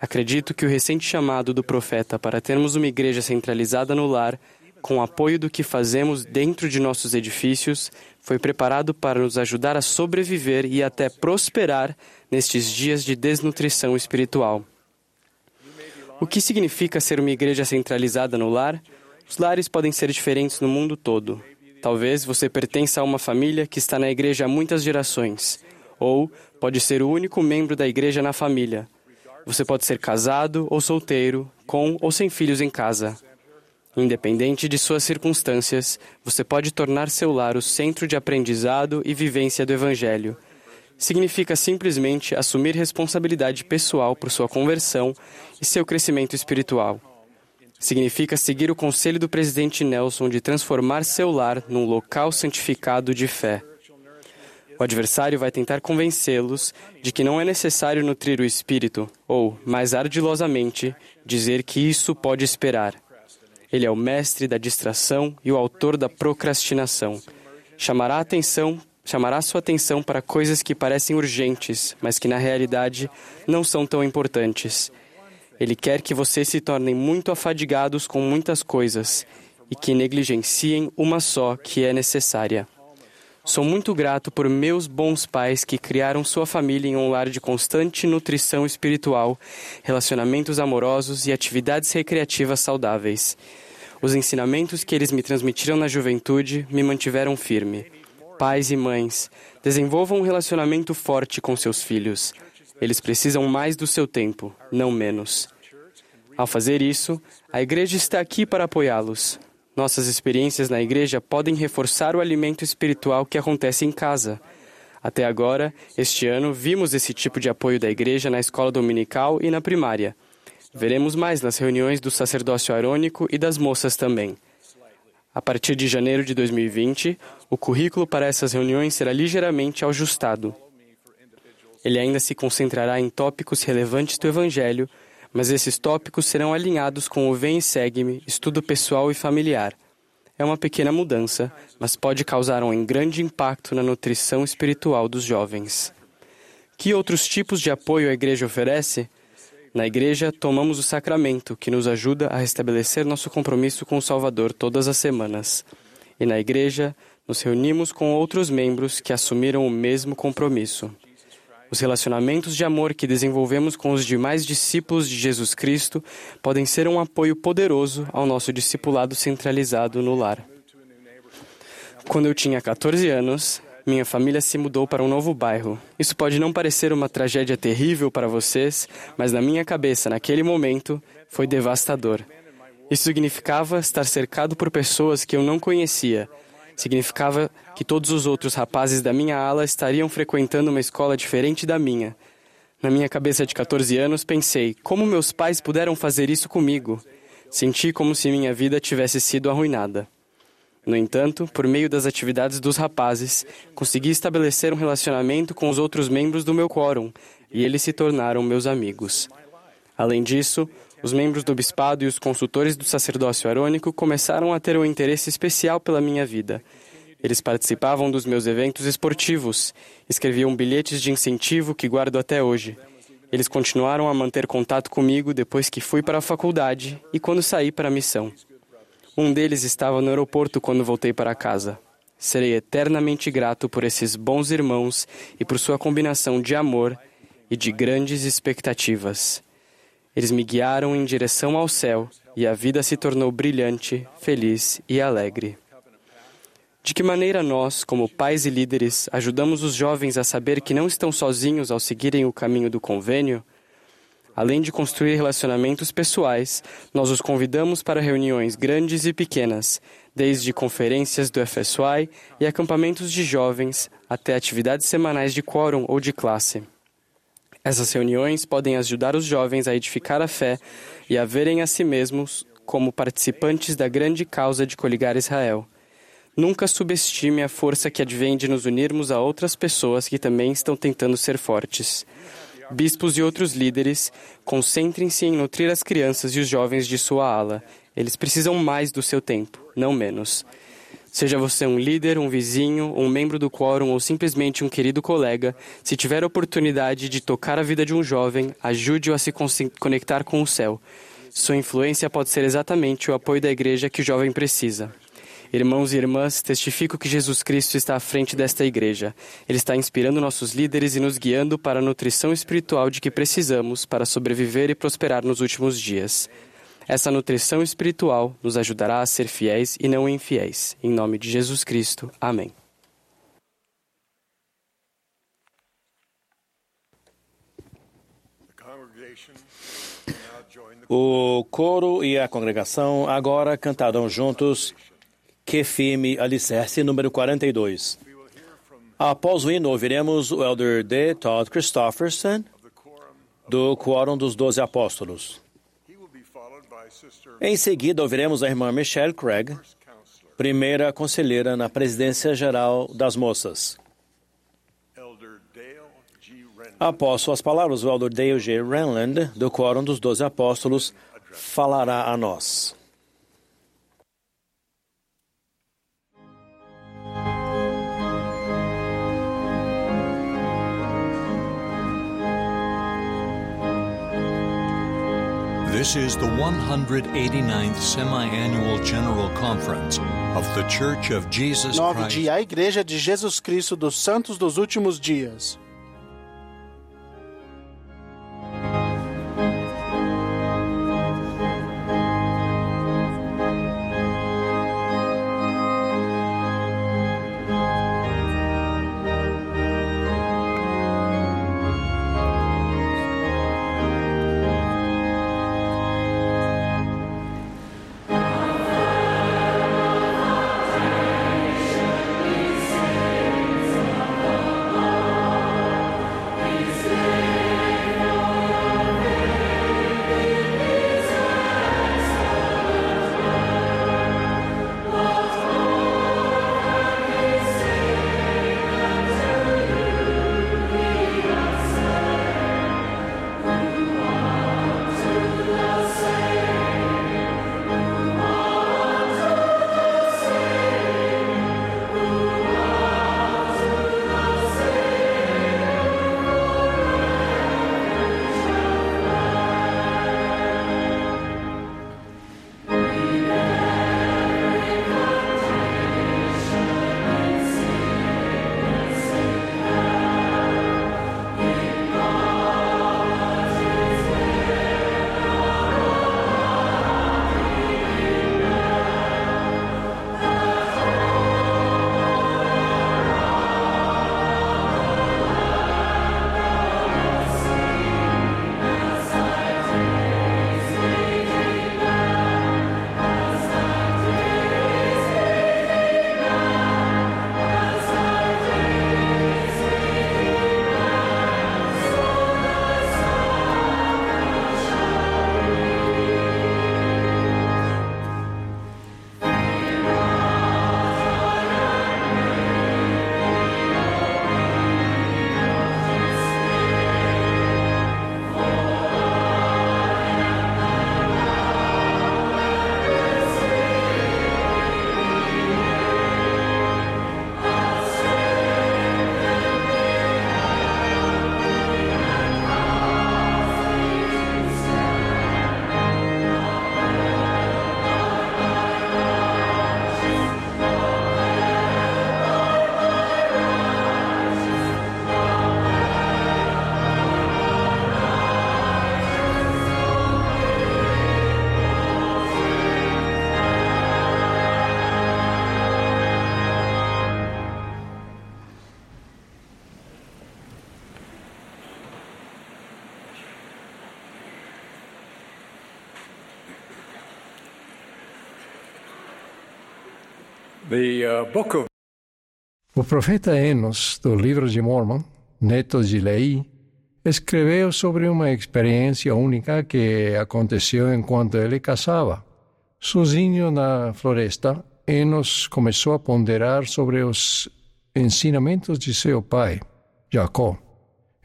Acredito que o recente chamado do profeta para termos uma igreja centralizada no lar, com apoio do que fazemos dentro de nossos edifícios, foi preparado para nos ajudar a sobreviver e até prosperar nestes dias de desnutrição espiritual. O que significa ser uma igreja centralizada no lar? Os lares podem ser diferentes no mundo todo. Talvez você pertença a uma família que está na igreja há muitas gerações, ou pode ser o único membro da igreja na família. Você pode ser casado ou solteiro, com ou sem filhos em casa. Independente de suas circunstâncias, você pode tornar seu lar o centro de aprendizado e vivência do Evangelho significa simplesmente assumir responsabilidade pessoal por sua conversão e seu crescimento espiritual. Significa seguir o conselho do presidente Nelson de transformar seu lar num local santificado de fé. O adversário vai tentar convencê-los de que não é necessário nutrir o espírito, ou, mais ardilosamente, dizer que isso pode esperar. Ele é o mestre da distração e o autor da procrastinação. Chamará a atenção chamará sua atenção para coisas que parecem urgentes, mas que na realidade não são tão importantes. Ele quer que vocês se tornem muito afadigados com muitas coisas e que negligenciem uma só que é necessária. Sou muito grato por meus bons pais que criaram sua família em um lar de constante nutrição espiritual, relacionamentos amorosos e atividades recreativas saudáveis. Os ensinamentos que eles me transmitiram na juventude me mantiveram firme. Pais e mães, desenvolvam um relacionamento forte com seus filhos. Eles precisam mais do seu tempo, não menos. Ao fazer isso, a igreja está aqui para apoiá-los. Nossas experiências na igreja podem reforçar o alimento espiritual que acontece em casa. Até agora, este ano, vimos esse tipo de apoio da igreja na escola dominical e na primária. Veremos mais nas reuniões do sacerdócio arônico e das moças também. A partir de janeiro de 2020, o currículo para essas reuniões será ligeiramente ajustado. Ele ainda se concentrará em tópicos relevantes do Evangelho, mas esses tópicos serão alinhados com o Vem e Segue-me, estudo pessoal e familiar. É uma pequena mudança, mas pode causar um grande impacto na nutrição espiritual dos jovens. Que outros tipos de apoio a igreja oferece? Na igreja, tomamos o sacramento, que nos ajuda a restabelecer nosso compromisso com o Salvador todas as semanas. E na igreja, nos reunimos com outros membros que assumiram o mesmo compromisso. Os relacionamentos de amor que desenvolvemos com os demais discípulos de Jesus Cristo podem ser um apoio poderoso ao nosso discipulado centralizado no lar. Quando eu tinha 14 anos, minha família se mudou para um novo bairro. Isso pode não parecer uma tragédia terrível para vocês, mas na minha cabeça, naquele momento, foi devastador. Isso significava estar cercado por pessoas que eu não conhecia. Significava que todos os outros rapazes da minha ala estariam frequentando uma escola diferente da minha. Na minha cabeça de 14 anos, pensei: como meus pais puderam fazer isso comigo? Senti como se minha vida tivesse sido arruinada. No entanto, por meio das atividades dos rapazes, consegui estabelecer um relacionamento com os outros membros do meu quórum e eles se tornaram meus amigos. Além disso, os membros do bispado e os consultores do sacerdócio arônico começaram a ter um interesse especial pela minha vida. Eles participavam dos meus eventos esportivos, escreviam bilhetes de incentivo que guardo até hoje. Eles continuaram a manter contato comigo depois que fui para a faculdade e quando saí para a missão. Um deles estava no aeroporto quando voltei para casa. Serei eternamente grato por esses bons irmãos e por sua combinação de amor e de grandes expectativas. Eles me guiaram em direção ao céu e a vida se tornou brilhante, feliz e alegre. De que maneira nós, como pais e líderes, ajudamos os jovens a saber que não estão sozinhos ao seguirem o caminho do convênio? Além de construir relacionamentos pessoais, nós os convidamos para reuniões grandes e pequenas, desde conferências do FSY e acampamentos de jovens até atividades semanais de quórum ou de classe. Essas reuniões podem ajudar os jovens a edificar a fé e a verem a si mesmos como participantes da grande causa de coligar Israel. Nunca subestime a força que advém de nos unirmos a outras pessoas que também estão tentando ser fortes. Bispos e outros líderes, concentrem-se em nutrir as crianças e os jovens de sua ala. Eles precisam mais do seu tempo, não menos. Seja você um líder, um vizinho, um membro do quórum ou simplesmente um querido colega, se tiver a oportunidade de tocar a vida de um jovem, ajude-o a se conectar com o céu. Sua influência pode ser exatamente o apoio da igreja que o jovem precisa. Irmãos e irmãs, testifico que Jesus Cristo está à frente desta igreja. Ele está inspirando nossos líderes e nos guiando para a nutrição espiritual de que precisamos para sobreviver e prosperar nos últimos dias. Essa nutrição espiritual nos ajudará a ser fiéis e não infiéis. Em nome de Jesus Cristo. Amém. O coro e a congregação agora cantarão juntos que firme alicerce, número 42. Após o hino, ouviremos o elder D. Todd Christofferson, do Quórum dos Doze Apóstolos. Em seguida, ouviremos a irmã Michelle Craig, primeira conselheira na presidência geral das moças. Após suas palavras, o elder Dale G. Renland, do Quórum dos Doze Apóstolos, falará a nós. This is the 189th Semi-Annual General Conference of the Church of Jesus Christ. de A Igreja de Jesus Cristo dos Santos dos Últimos Dias. O profeta Enos, do livro de Mormon, neto de Leí, escreveu sobre uma experiência única que aconteceu enquanto ele caçava. Sozinho na floresta, Enos começou a ponderar sobre os ensinamentos de seu pai, Jacó.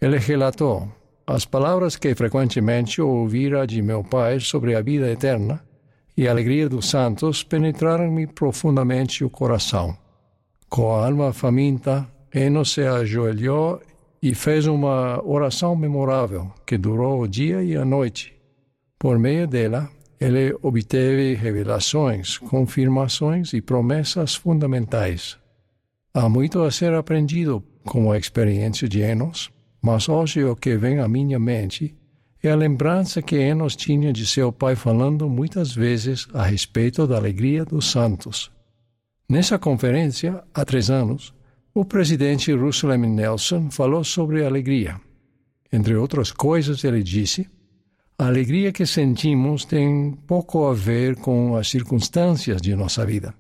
Ele relatou: As palavras que frequentemente ouvira de meu pai sobre a vida eterna e a alegria dos santos penetraram-me profundamente o coração. Com a alma faminta, Enos se ajoelhou e fez uma oração memorável que durou o dia e a noite. Por meio dela, ele obteve revelações, confirmações e promessas fundamentais. Há muito a ser aprendido com a experiência de Enos, mas hoje o que vem à minha mente é a lembrança que Enos tinha de seu pai falando muitas vezes a respeito da alegria dos santos. Nessa conferência, há três anos, o presidente Russell M. Nelson falou sobre alegria. Entre outras coisas, ele disse: A alegria que sentimos tem pouco a ver com as circunstâncias de nossa vida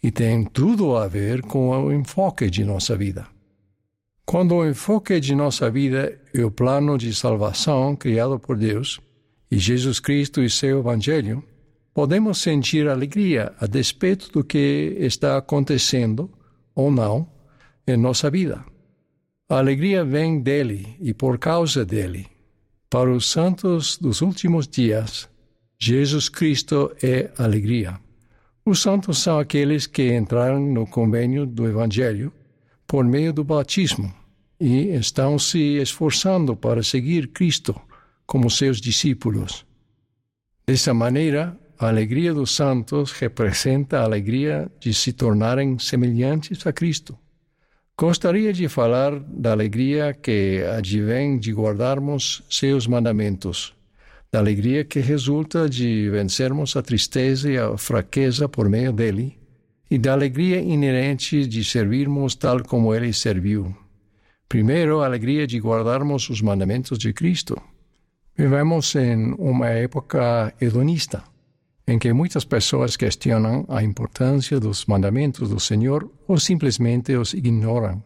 e tem tudo a ver com o enfoque de nossa vida. Quando o enfoque de nossa vida é o plano de salvação criado por Deus e Jesus Cristo e seu Evangelho, podemos sentir alegria a despeito do que está acontecendo ou não em nossa vida. A alegria vem dele e por causa dele. Para os santos dos últimos dias, Jesus Cristo é alegria. Os santos são aqueles que entraram no convênio do Evangelho por meio do batismo e estão se esforçando para seguir Cristo como seus discípulos. Dessa maneira, a alegria dos santos representa a alegria de se tornarem semelhantes a Cristo. Gostaria de falar da alegria que advém de guardarmos seus mandamentos, da alegria que resulta de vencermos a tristeza e a fraqueza por meio dele, e da alegria inerente de servirmos tal como ele serviu. Primeiro, a alegria de guardarmos os mandamentos de Cristo. Vivemos em uma época hedonista em que muitas pessoas questionam a importância dos mandamentos do Senhor ou simplesmente os ignoram.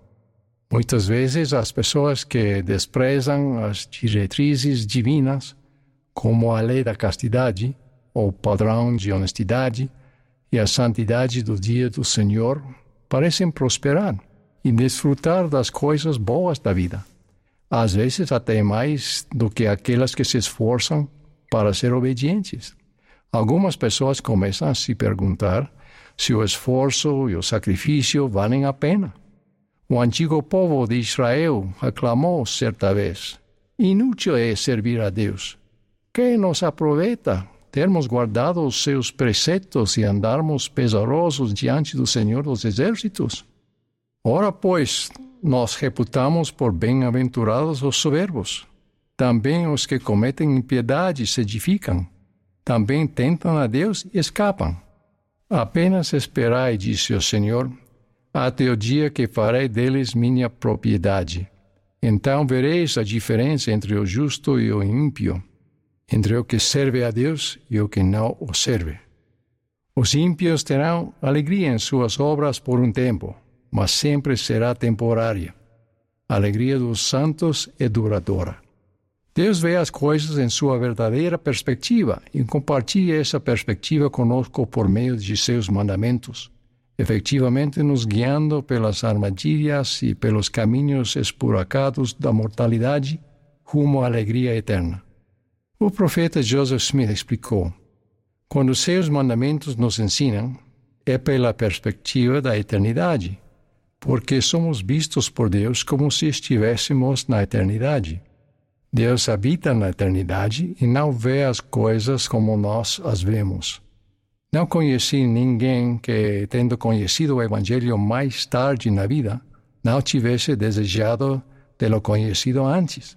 Muitas vezes as pessoas que desprezam as diretrizes divinas, como a lei da castidade, ou padrão de honestidade e a santidade do dia do Senhor, parecem prosperar e desfrutar das coisas boas da vida, às vezes até mais do que aquelas que se esforçam para ser obedientes. Algumas pessoas começam a se perguntar se o esforço e o sacrifício valem a pena. O antigo povo de Israel reclamou certa vez: Inútil é servir a Deus. Que nos aproveita termos guardado os seus preceitos e andarmos pesarosos diante do Senhor dos Exércitos? Ora, pois, nós reputamos por bem-aventurados os soberbos. Também os que cometem impiedade se edificam também tentam a Deus e escapam. Apenas esperai, disse o Senhor, até o dia que farei deles minha propriedade. Então vereis a diferença entre o justo e o ímpio, entre o que serve a Deus e o que não o serve. Os ímpios terão alegria em suas obras por um tempo, mas sempre será temporária. A alegria dos santos é duradoura. Deus vê as coisas em sua verdadeira perspectiva e compartilha essa perspectiva conosco por meio de seus mandamentos, efetivamente nos guiando pelas armadilhas e pelos caminhos esburacados da mortalidade rumo à alegria eterna. O profeta Joseph Smith explicou: quando seus mandamentos nos ensinam, é pela perspectiva da eternidade, porque somos vistos por Deus como se estivéssemos na eternidade. Deus habita na eternidade e não vê as coisas como nós as vemos. Não conheci ninguém que, tendo conhecido o Evangelho mais tarde na vida, não tivesse desejado tê-lo conhecido antes.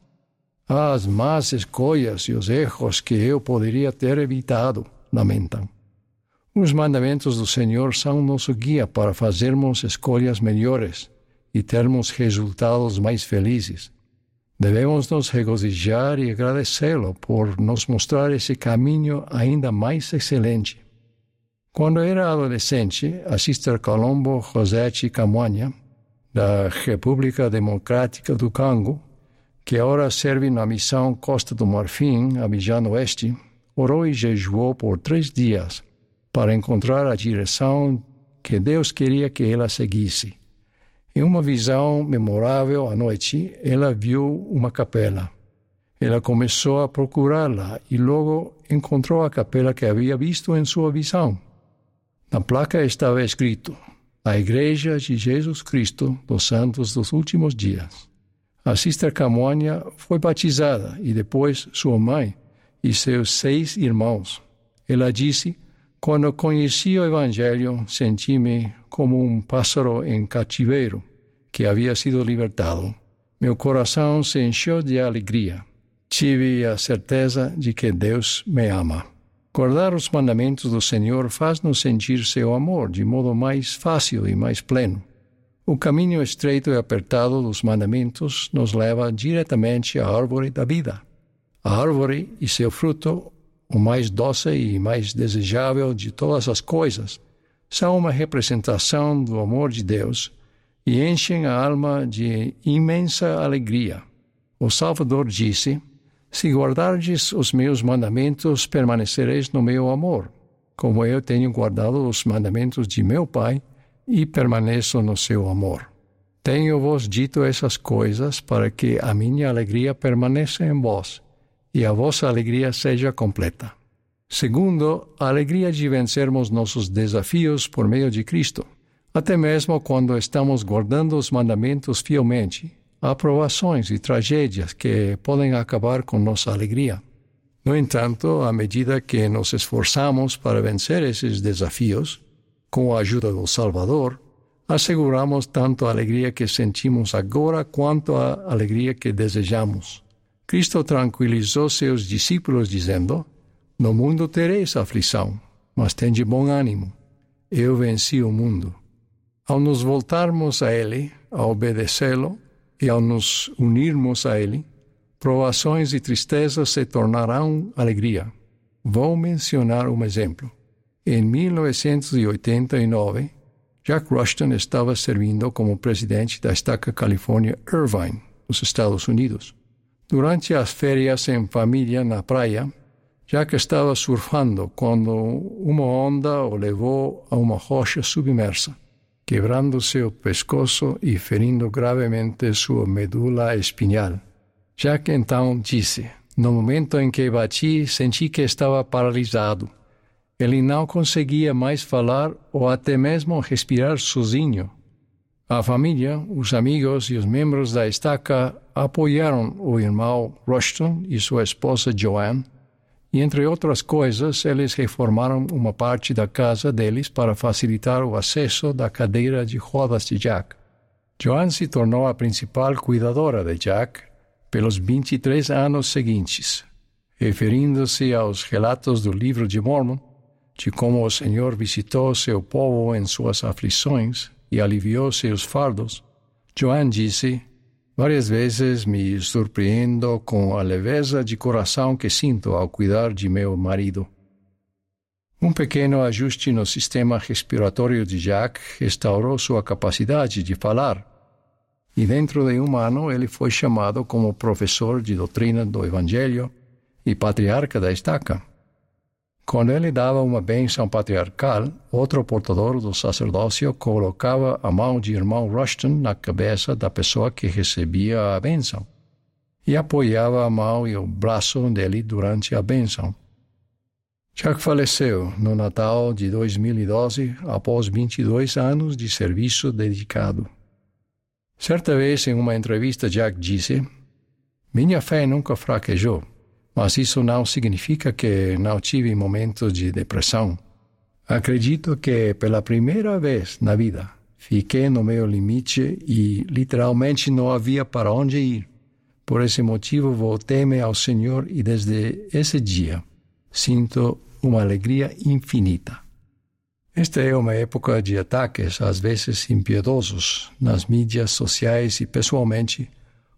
As más escolhas e os erros que eu poderia ter evitado, lamentam. Os mandamentos do Senhor são nosso guia para fazermos escolhas melhores e termos resultados mais felizes. Devemos nos regozijar e agradecê-lo por nos mostrar esse caminho ainda mais excelente. Quando era adolescente, a Sister Colombo José Camuanha, da República Democrática do Congo, que agora serve na missão Costa do Marfim, Abidjan Oeste, orou e jejuou por três dias para encontrar a direção que Deus queria que ela seguisse. Em uma visão memorável à noite, ela viu uma capela. Ela começou a procurá-la e logo encontrou a capela que havia visto em sua visão. Na placa estava escrito: A Igreja de Jesus Cristo dos Santos dos Últimos Dias. A Sister Camônia foi batizada e depois sua mãe e seus seis irmãos. Ela disse: Quando conheci o Evangelho, senti-me como um pássaro em cativeiro que havia sido libertado. Meu coração se encheu de alegria. Tive a certeza de que Deus me ama. Guardar os mandamentos do Senhor faz-nos sentir seu amor de modo mais fácil e mais pleno. O caminho estreito e apertado dos mandamentos nos leva diretamente à árvore da vida. A árvore e seu fruto, o mais doce e mais desejável de todas as coisas, são uma representação do amor de Deus e enchem a alma de imensa alegria. O Salvador disse: se guardardes os meus mandamentos, permanecereis no meu amor, como eu tenho guardado os mandamentos de meu Pai e permaneço no seu amor. Tenho-vos dito essas coisas para que a minha alegria permaneça em vós e a vossa alegria seja completa. Segundo, a alegria de vencermos nossos desafios por meio de Cristo, até mesmo quando estamos guardando os mandamentos fielmente há provações e tragédias que podem acabar com nossa alegria. No entanto, à medida que nos esforçamos para vencer esses desafios, com a ajuda do Salvador, asseguramos tanto a alegria que sentimos agora quanto a alegria que desejamos. Cristo tranquilizou seus discípulos dizendo: No mundo tereis aflição, mas tende bom ânimo. Eu venci o mundo. Ao nos voltarmos a Ele, a obedecê-lo, e ao nos unirmos a Ele, provações e tristezas se tornarão alegria. Vou mencionar um exemplo. Em 1989, Jack Rushton estava servindo como presidente da estaca Califórnia Irvine, nos Estados Unidos. Durante as férias em família na praia, Jack estava surfando quando uma onda o levou a uma rocha submersa quebrando seu pescoço e ferindo gravemente sua medula espinhal. Jack então disse: No momento em que bati, senti que estava paralisado. Ele não conseguia mais falar ou até mesmo respirar sozinho. A família, os amigos e os membros da estaca apoiaram o irmão Rushton e sua esposa Joanne e, entre outras coisas, eles reformaram uma parte da casa deles para facilitar o acesso da cadeira de rodas de Jack. Joan se tornou a principal cuidadora de Jack pelos 23 anos seguintes, referindo-se aos relatos do livro de Mormon, de como o Senhor visitou seu povo em suas aflições e aliviou seus fardos. Joan disse: Várias vezes me surpreendo com a leveza de coração que sinto ao cuidar de meu marido. Um pequeno ajuste no sistema respiratório de Jack restaurou sua capacidade de falar, e dentro de um ano ele foi chamado como professor de doutrina do Evangelho e patriarca da estaca. Quando ele dava uma bênção patriarcal, outro portador do sacerdócio colocava a mão de irmão Rushton na cabeça da pessoa que recebia a bênção e apoiava a mão e o braço dele durante a bênção. Jack faleceu no Natal de 2012 após 22 anos de serviço dedicado. Certa vez, em uma entrevista, Jack disse: Minha fé nunca fraquejou. Mas isso não significa que não tive momentos de depressão. Acredito que pela primeira vez na vida fiquei no meu limite e literalmente não havia para onde ir. Por esse motivo voltei-me ao Senhor e desde esse dia sinto uma alegria infinita. Esta é uma época de ataques, às vezes impiedosos, nas mídias sociais e pessoalmente,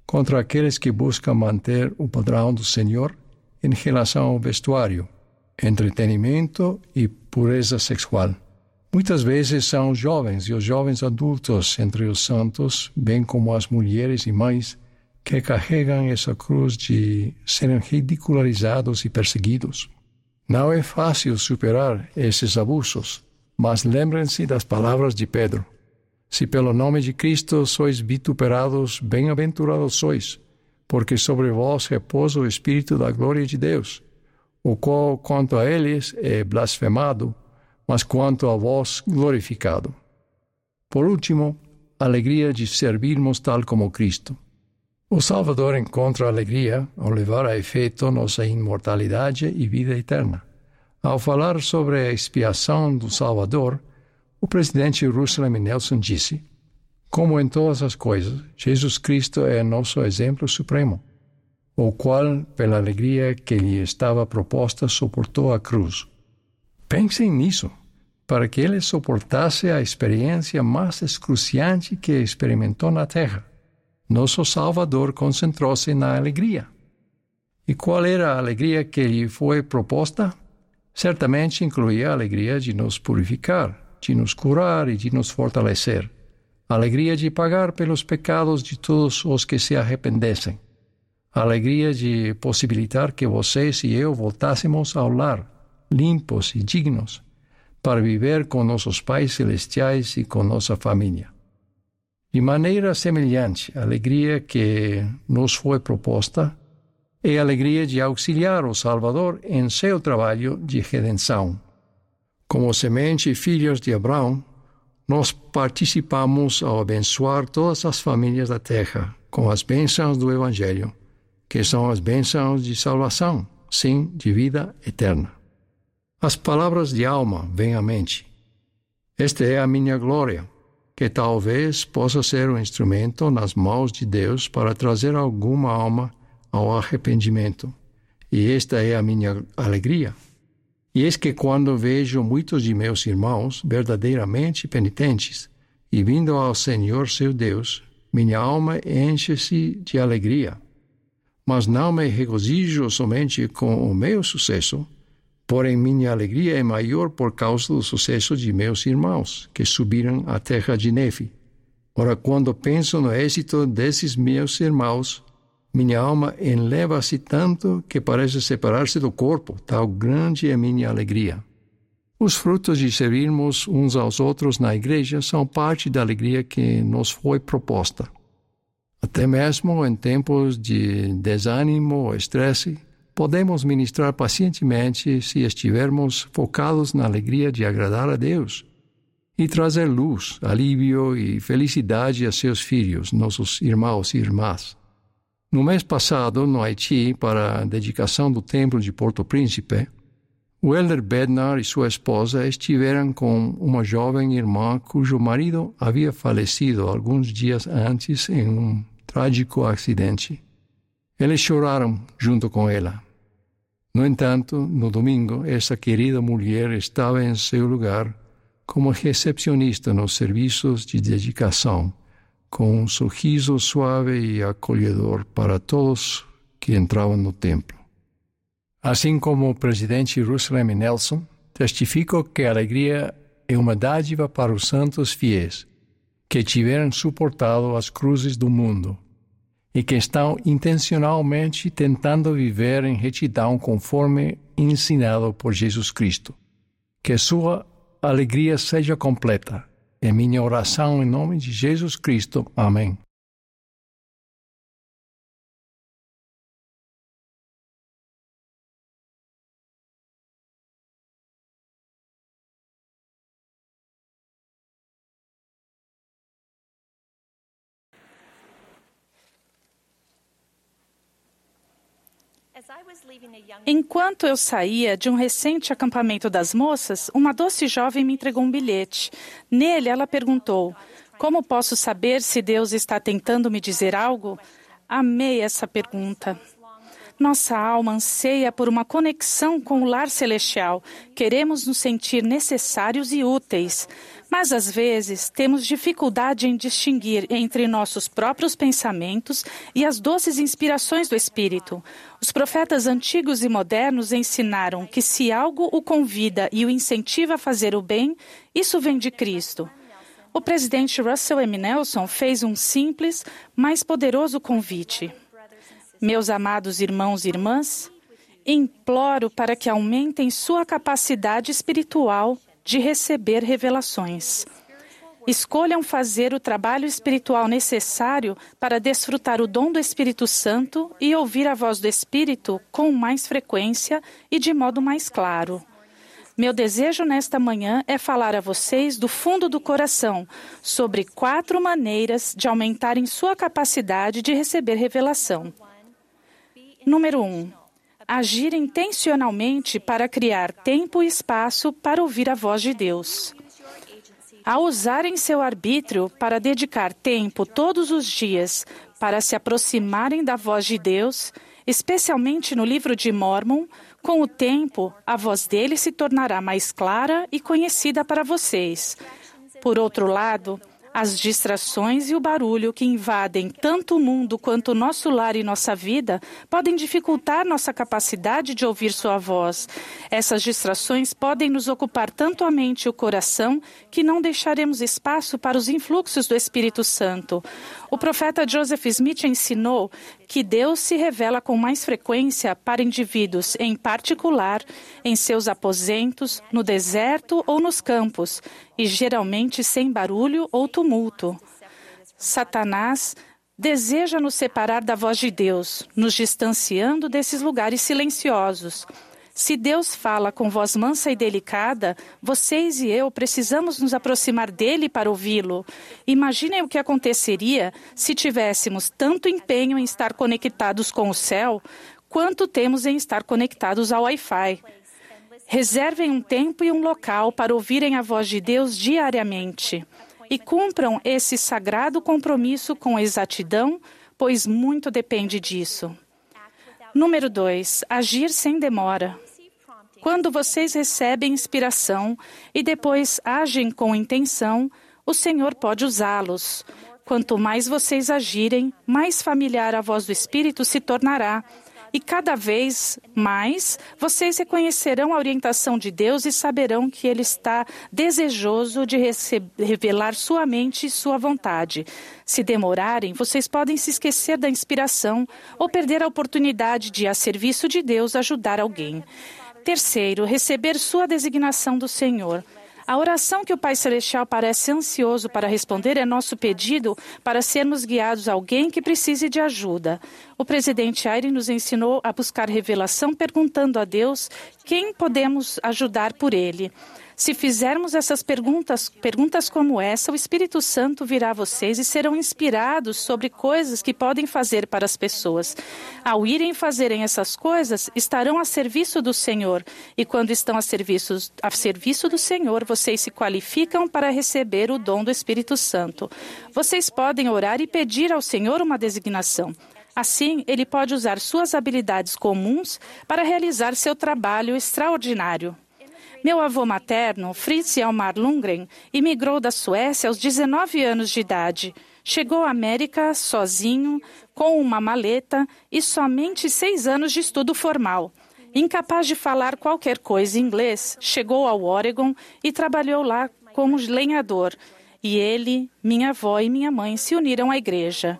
contra aqueles que buscam manter o padrão do Senhor em relação ao vestuário, entretenimento e pureza sexual. Muitas vezes são jovens e os jovens adultos entre os santos, bem como as mulheres e mães, que carregam essa cruz de serem ridicularizados e perseguidos. Não é fácil superar esses abusos, mas lembrem-se das palavras de Pedro. Se pelo nome de Cristo sois vituperados, bem-aventurados sois, porque sobre vós repousa o Espírito da glória de Deus, o qual, quanto a eles, é blasfemado, mas quanto a vós, glorificado. Por último, alegria de servirmos tal como Cristo. O Salvador encontra alegria ao levar a efeito nossa imortalidade e vida eterna. Ao falar sobre a expiação do Salvador, o presidente Russell M. Nelson disse: Como em todas as coisas, Jesus Cristo é nosso exemplo supremo, o qual, pela alegria que lhe estava proposta, suportou a cruz. Pensem nisso, para que ele suportasse a experiência mais excruciante que experimentou na Terra nosso Salvador concentrou-se na alegria. E qual era a alegria que lhe foi proposta? Certamente incluía a alegria de nos purificar, de nos curar e de nos fortalecer. Alegria de pagar pelos pecados de todos os que se arrependessem. Alegria de possibilitar que vocês e eu voltássemos ao lar, limpos e dignos, para viver com nossos pais celestiais e com nossa família. De maneira semelhante, a alegria que nos foi proposta é a alegria de auxiliar o Salvador em seu trabalho de redenção. Como semente e filhos de Abraão, nós participamos ao abençoar todas as famílias da terra com as bênçãos do Evangelho, que são as bênçãos de salvação, sim, de vida eterna. As palavras de alma vêm à mente. Esta é a minha glória que talvez possa ser um instrumento nas mãos de Deus para trazer alguma alma ao arrependimento. E esta é a minha alegria. E eis que quando vejo muitos de meus irmãos verdadeiramente penitentes e vindo ao Senhor seu Deus, minha alma enche-se de alegria. Mas não me regozijo somente com o meu sucesso, Porém, minha alegria é maior por causa do sucesso de meus irmãos, que subiram à terra de neve. Ora, quando penso no êxito desses meus irmãos, minha alma enleva-se tanto que parece separar-se do corpo, tal grande é minha alegria. Os frutos de servirmos uns aos outros na igreja são parte da alegria que nos foi proposta. Até mesmo em tempos de desânimo ou estresse, podemos ministrar pacientemente se estivermos focados na alegria de agradar a Deus e trazer luz, alívio e felicidade a seus filhos, nossos irmãos e irmãs. No mês passado, no Haiti, para a dedicação do templo de Porto Príncipe, o Elder Bednar e sua esposa estiveram com uma jovem irmã cujo marido havia falecido alguns dias antes em um trágico acidente. Eles choraram junto com ela. No entanto, no domingo, essa querida mulher estava em seu lugar como recepcionista nos serviços de dedicação, com um sorriso suave e acolhedor para todos que entravam no templo. Assim como o presidente Russell M. Nelson, testifico que a alegria é uma dádiva para os santos fiéis que tiveram suportado as cruzes do mundo e que estão intencionalmente tentando viver em retidão conforme ensinado por Jesus Cristo. Que sua alegria seja completa. É minha oração em nome de Jesus Cristo. Amém. Enquanto eu saía de um recente acampamento das moças, uma doce jovem me entregou um bilhete. Nele, ela perguntou: Como posso saber se Deus está tentando me dizer algo? Amei essa pergunta. Nossa alma anseia por uma conexão com o lar celestial. Queremos nos sentir necessários e úteis. Mas às vezes temos dificuldade em distinguir entre nossos próprios pensamentos e as doces inspirações do Espírito. Os profetas antigos e modernos ensinaram que se algo o convida e o incentiva a fazer o bem, isso vem de Cristo. O presidente Russell M. Nelson fez um simples, mas poderoso convite. Meus amados irmãos e irmãs, imploro para que aumentem sua capacidade espiritual de receber revelações. Escolham fazer o trabalho espiritual necessário para desfrutar o dom do Espírito Santo e ouvir a voz do Espírito com mais frequência e de modo mais claro. Meu desejo nesta manhã é falar a vocês do fundo do coração sobre quatro maneiras de aumentarem sua capacidade de receber revelação. Número um, agir intencionalmente para criar tempo e espaço para ouvir a voz de Deus. Ao usarem seu arbítrio para dedicar tempo todos os dias para se aproximarem da voz de Deus, especialmente no livro de Mormon, com o tempo, a voz dele se tornará mais clara e conhecida para vocês. Por outro lado, as distrações e o barulho que invadem tanto o mundo quanto o nosso lar e nossa vida podem dificultar nossa capacidade de ouvir Sua voz. Essas distrações podem nos ocupar tanto a mente e o coração que não deixaremos espaço para os influxos do Espírito Santo. O profeta Joseph Smith ensinou que Deus se revela com mais frequência para indivíduos em particular, em seus aposentos, no deserto ou nos campos, e geralmente sem barulho ou tumulto. Satanás deseja nos separar da voz de Deus, nos distanciando desses lugares silenciosos. Se Deus fala com voz mansa e delicada, vocês e eu precisamos nos aproximar dele para ouvi-lo. Imaginem o que aconteceria se tivéssemos tanto empenho em estar conectados com o céu, quanto temos em estar conectados ao Wi-Fi. Reservem um tempo e um local para ouvirem a voz de Deus diariamente. E cumpram esse sagrado compromisso com exatidão, pois muito depende disso. Número 2. Agir sem demora. Quando vocês recebem inspiração e depois agem com intenção, o Senhor pode usá-los. Quanto mais vocês agirem, mais familiar a voz do Espírito se tornará. E cada vez mais vocês reconhecerão a orientação de Deus e saberão que Ele está desejoso de revelar sua mente e sua vontade. Se demorarem, vocês podem se esquecer da inspiração ou perder a oportunidade de, a serviço de Deus, ajudar alguém. Terceiro, receber sua designação do Senhor. A oração que o Pai Celestial parece ansioso para responder é nosso pedido para sermos guiados a alguém que precise de ajuda. O presidente Aire nos ensinou a buscar revelação perguntando a Deus quem podemos ajudar por ele. Se fizermos essas perguntas, perguntas como essa, o Espírito Santo virá a vocês e serão inspirados sobre coisas que podem fazer para as pessoas. Ao irem fazerem essas coisas, estarão a serviço do Senhor. E quando estão a serviço, a serviço do Senhor, vocês se qualificam para receber o dom do Espírito Santo. Vocês podem orar e pedir ao Senhor uma designação. Assim, ele pode usar suas habilidades comuns para realizar seu trabalho extraordinário. Meu avô materno, Fritz Elmar Lundgren, imigrou da Suécia aos 19 anos de idade. Chegou à América sozinho, com uma maleta e somente seis anos de estudo formal. Incapaz de falar qualquer coisa em inglês, chegou ao Oregon e trabalhou lá como lenhador. E ele, minha avó e minha mãe se uniram à igreja.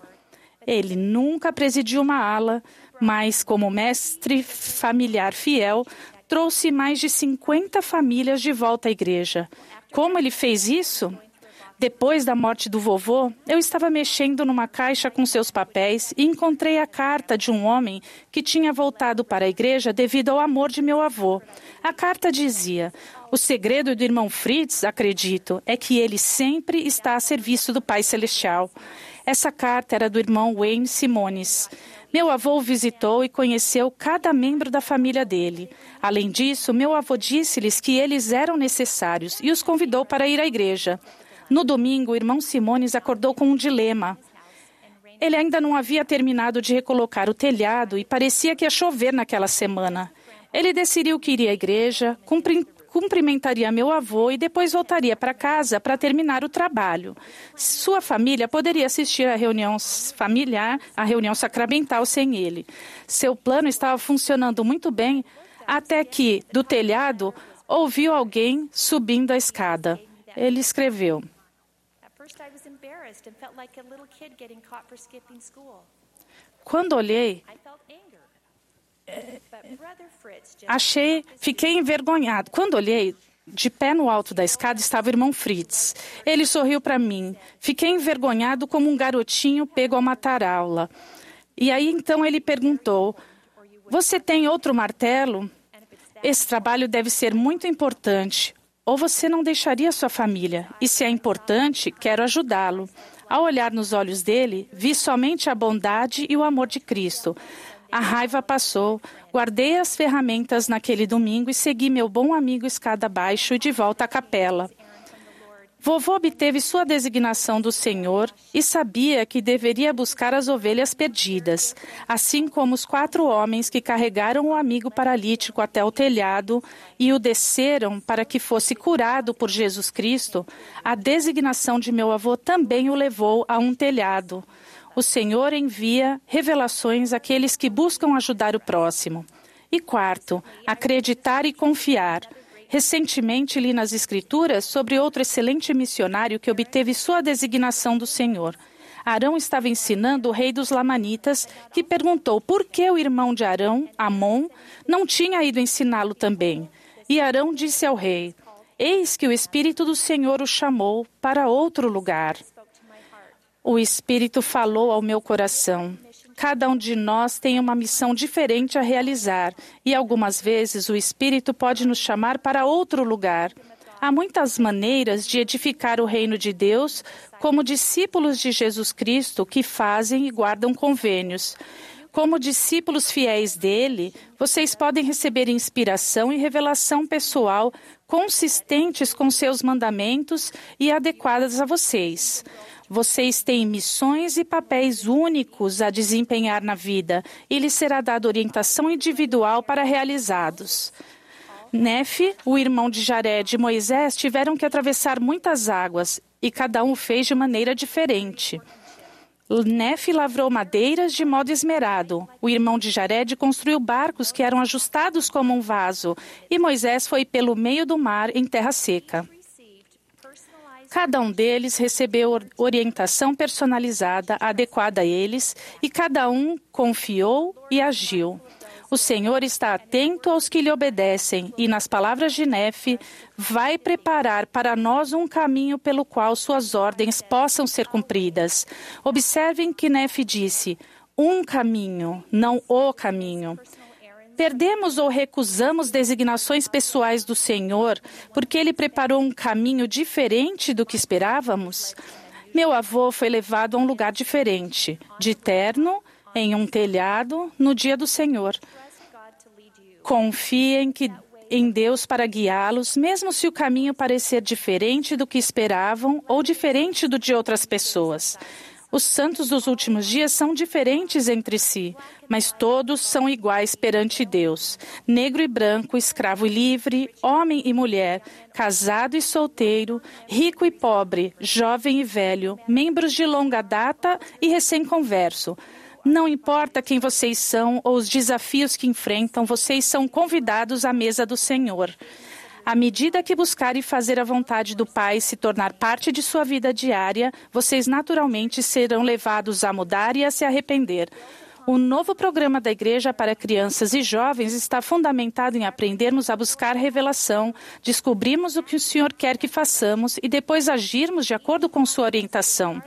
Ele nunca presidiu uma ala, mas, como mestre familiar fiel, trouxe mais de 50 famílias de volta à igreja. Como ele fez isso? Depois da morte do vovô, eu estava mexendo numa caixa com seus papéis e encontrei a carta de um homem que tinha voltado para a igreja devido ao amor de meu avô. A carta dizia: O segredo do irmão Fritz, acredito, é que ele sempre está a serviço do Pai Celestial. Essa carta era do irmão Wayne Simones. Meu avô visitou e conheceu cada membro da família dele. Além disso, meu avô disse-lhes que eles eram necessários e os convidou para ir à igreja. No domingo, o irmão Simones acordou com um dilema. Ele ainda não havia terminado de recolocar o telhado e parecia que ia chover naquela semana. Ele decidiu que iria à igreja, cumprimentaria meu avô e depois voltaria para casa para terminar o trabalho. Sua família poderia assistir à reunião familiar, à reunião sacramental sem ele. Seu plano estava funcionando muito bem até que, do telhado, ouviu alguém subindo a escada. Ele escreveu. Quando olhei, achei, fiquei envergonhado. Quando olhei, de pé no alto da escada estava o irmão Fritz. Ele sorriu para mim. Fiquei envergonhado como um garotinho pego a matar aula. E aí então ele perguntou: Você tem outro martelo? Esse trabalho deve ser muito importante. Ou você não deixaria sua família? E se é importante, quero ajudá-lo. Ao olhar nos olhos dele, vi somente a bondade e o amor de Cristo. A raiva passou. Guardei as ferramentas naquele domingo e segui meu bom amigo escada abaixo de volta à capela. Vovô obteve sua designação do Senhor e sabia que deveria buscar as ovelhas perdidas, assim como os quatro homens que carregaram o amigo paralítico até o telhado e o desceram para que fosse curado por Jesus Cristo. A designação de meu avô também o levou a um telhado. O Senhor envia revelações àqueles que buscam ajudar o próximo. E quarto, acreditar e confiar. Recentemente li nas Escrituras sobre outro excelente missionário que obteve sua designação do Senhor. Arão estava ensinando o rei dos Lamanitas, que perguntou por que o irmão de Arão, Amon, não tinha ido ensiná-lo também. E Arão disse ao rei: Eis que o Espírito do Senhor o chamou para outro lugar. O Espírito falou ao meu coração: Cada um de nós tem uma missão diferente a realizar e algumas vezes o Espírito pode nos chamar para outro lugar. Há muitas maneiras de edificar o reino de Deus como discípulos de Jesus Cristo que fazem e guardam convênios. Como discípulos fiéis dele, vocês podem receber inspiração e revelação pessoal consistentes com seus mandamentos e adequadas a vocês. Vocês têm missões e papéis únicos a desempenhar na vida e lhes será dada orientação individual para realizados. Nefe, o irmão de Jared e Moisés tiveram que atravessar muitas águas e cada um fez de maneira diferente. Nefe lavrou madeiras de modo esmerado. O irmão de Jared construiu barcos que eram ajustados como um vaso. E Moisés foi pelo meio do mar em terra seca. Cada um deles recebeu orientação personalizada, adequada a eles, e cada um confiou e agiu. O Senhor está atento aos que lhe obedecem e, nas palavras de Nefe, vai preparar para nós um caminho pelo qual suas ordens possam ser cumpridas. Observem que Nefe disse: um caminho, não o caminho. Perdemos ou recusamos designações pessoais do Senhor porque Ele preparou um caminho diferente do que esperávamos? Meu avô foi levado a um lugar diferente, de terno, em um telhado, no dia do Senhor. Confiem que em Deus para guiá-los, mesmo se o caminho parecer diferente do que esperavam ou diferente do de outras pessoas. Os santos dos últimos dias são diferentes entre si, mas todos são iguais perante Deus: negro e branco, escravo e livre, homem e mulher, casado e solteiro, rico e pobre, jovem e velho, membros de longa data e recém-converso. Não importa quem vocês são ou os desafios que enfrentam, vocês são convidados à mesa do Senhor. À medida que buscarem fazer a vontade do Pai se tornar parte de sua vida diária, vocês naturalmente serão levados a mudar e a se arrepender. O novo programa da Igreja para Crianças e Jovens está fundamentado em aprendermos a buscar revelação, descobrirmos o que o Senhor quer que façamos e depois agirmos de acordo com sua orientação.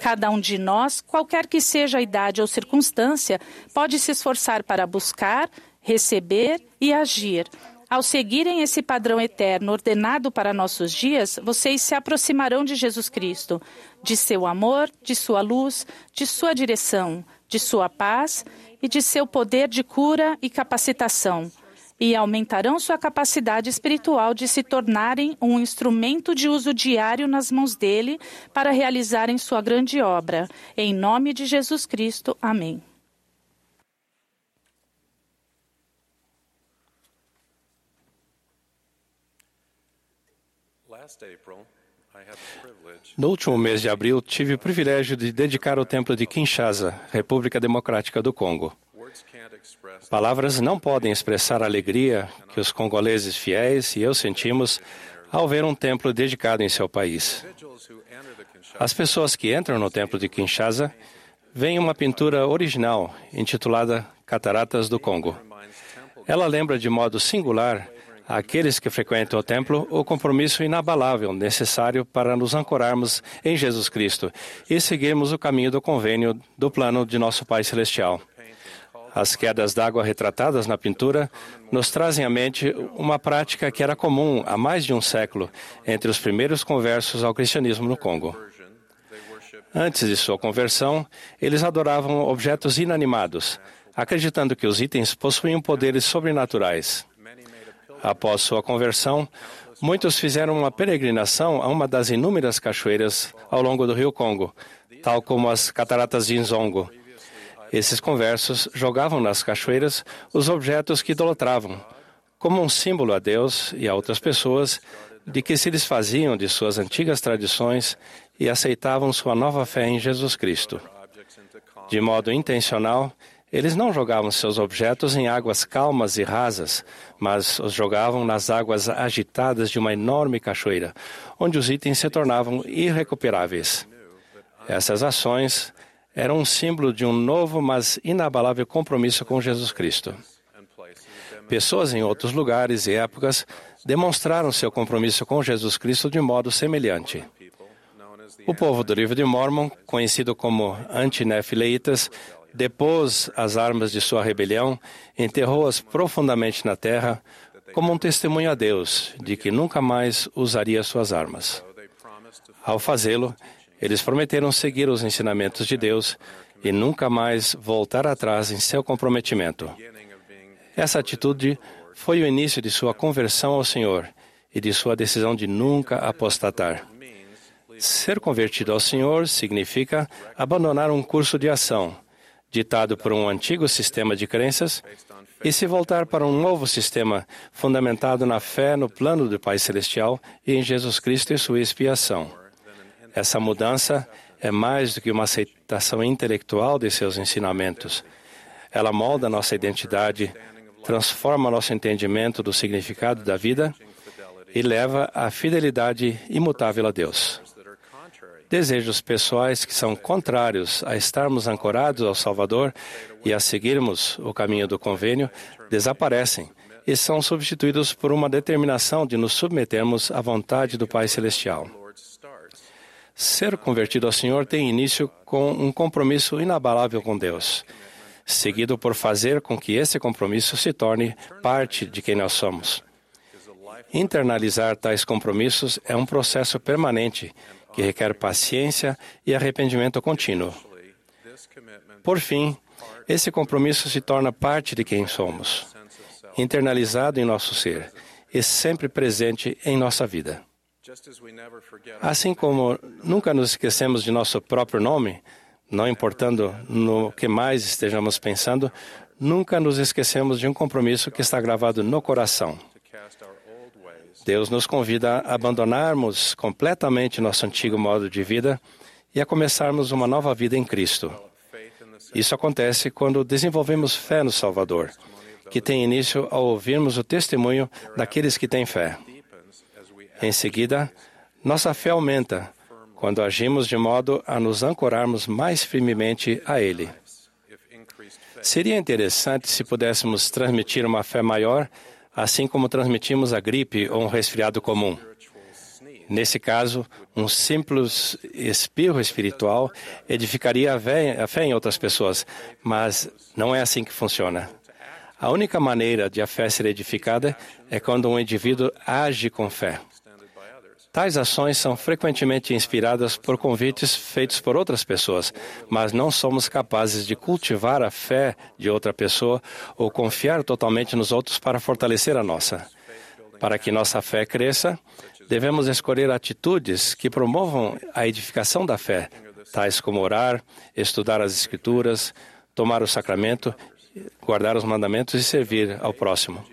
Cada um de nós, qualquer que seja a idade ou circunstância, pode se esforçar para buscar, receber e agir. Ao seguirem esse padrão eterno ordenado para nossos dias, vocês se aproximarão de Jesus Cristo, de seu amor, de sua luz, de sua direção, de sua paz e de seu poder de cura e capacitação. E aumentarão sua capacidade espiritual de se tornarem um instrumento de uso diário nas mãos dele para realizarem sua grande obra. Em nome de Jesus Cristo. Amém. No último mês de abril, tive o privilégio de dedicar o templo de Kinshasa, República Democrática do Congo. Palavras não podem expressar a alegria que os congoleses fiéis e eu sentimos ao ver um templo dedicado em seu país. As pessoas que entram no templo de Kinshasa veem uma pintura original intitulada Cataratas do Congo. Ela lembra de modo singular àqueles que frequentam o templo o compromisso inabalável necessário para nos ancorarmos em Jesus Cristo e seguirmos o caminho do convênio do plano de nosso Pai Celestial. As quedas d'água retratadas na pintura nos trazem à mente uma prática que era comum há mais de um século entre os primeiros conversos ao cristianismo no Congo. Antes de sua conversão, eles adoravam objetos inanimados, acreditando que os itens possuíam poderes sobrenaturais. Após sua conversão, muitos fizeram uma peregrinação a uma das inúmeras cachoeiras ao longo do rio Congo, tal como as cataratas de Nzongo. Esses conversos jogavam nas cachoeiras os objetos que idolatravam, como um símbolo a Deus e a outras pessoas de que se desfaziam de suas antigas tradições e aceitavam sua nova fé em Jesus Cristo. De modo intencional, eles não jogavam seus objetos em águas calmas e rasas, mas os jogavam nas águas agitadas de uma enorme cachoeira, onde os itens se tornavam irrecuperáveis. Essas ações eram um símbolo de um novo, mas inabalável compromisso com Jesus Cristo. Pessoas em outros lugares e épocas demonstraram seu compromisso com Jesus Cristo de modo semelhante. O povo do livro de Mormon, conhecido como antinefileitas, depôs as armas de sua rebelião, enterrou-as profundamente na terra, como um testemunho a Deus de que nunca mais usaria suas armas. Ao fazê-lo, eles prometeram seguir os ensinamentos de Deus e nunca mais voltar atrás em seu comprometimento. Essa atitude foi o início de sua conversão ao Senhor e de sua decisão de nunca apostatar. Ser convertido ao Senhor significa abandonar um curso de ação ditado por um antigo sistema de crenças, e se voltar para um novo sistema fundamentado na fé no plano do Pai Celestial e em Jesus Cristo e sua expiação. Essa mudança é mais do que uma aceitação intelectual de seus ensinamentos. Ela molda nossa identidade, transforma nosso entendimento do significado da vida e leva à fidelidade imutável a Deus. Desejos pessoais que são contrários a estarmos ancorados ao Salvador e a seguirmos o caminho do convênio desaparecem e são substituídos por uma determinação de nos submetermos à vontade do Pai Celestial. Ser convertido ao Senhor tem início com um compromisso inabalável com Deus, seguido por fazer com que esse compromisso se torne parte de quem nós somos. Internalizar tais compromissos é um processo permanente que requer paciência e arrependimento contínuo. Por fim, esse compromisso se torna parte de quem somos, internalizado em nosso ser e sempre presente em nossa vida. Assim como nunca nos esquecemos de nosso próprio nome, não importando no que mais estejamos pensando, nunca nos esquecemos de um compromisso que está gravado no coração. Deus nos convida a abandonarmos completamente nosso antigo modo de vida e a começarmos uma nova vida em Cristo. Isso acontece quando desenvolvemos fé no Salvador, que tem início ao ouvirmos o testemunho daqueles que têm fé. Em seguida, nossa fé aumenta quando agimos de modo a nos ancorarmos mais firmemente a Ele. Seria interessante se pudéssemos transmitir uma fé maior assim como transmitimos a gripe ou um resfriado comum. Nesse caso, um simples espirro espiritual edificaria a fé, em outras pessoas, mas não é assim que funciona. A única maneira de a fé ser edificada é quando um indivíduo age com fé. Tais ações são frequentemente inspiradas por convites feitos por outras pessoas, mas não somos capazes de cultivar a fé de outra pessoa ou confiar totalmente nos outros para fortalecer a nossa. Para que nossa fé cresça, devemos escolher atitudes que promovam a edificação da fé, tais como orar, estudar as Escrituras, tomar o sacramento, guardar os mandamentos e servir ao próximo.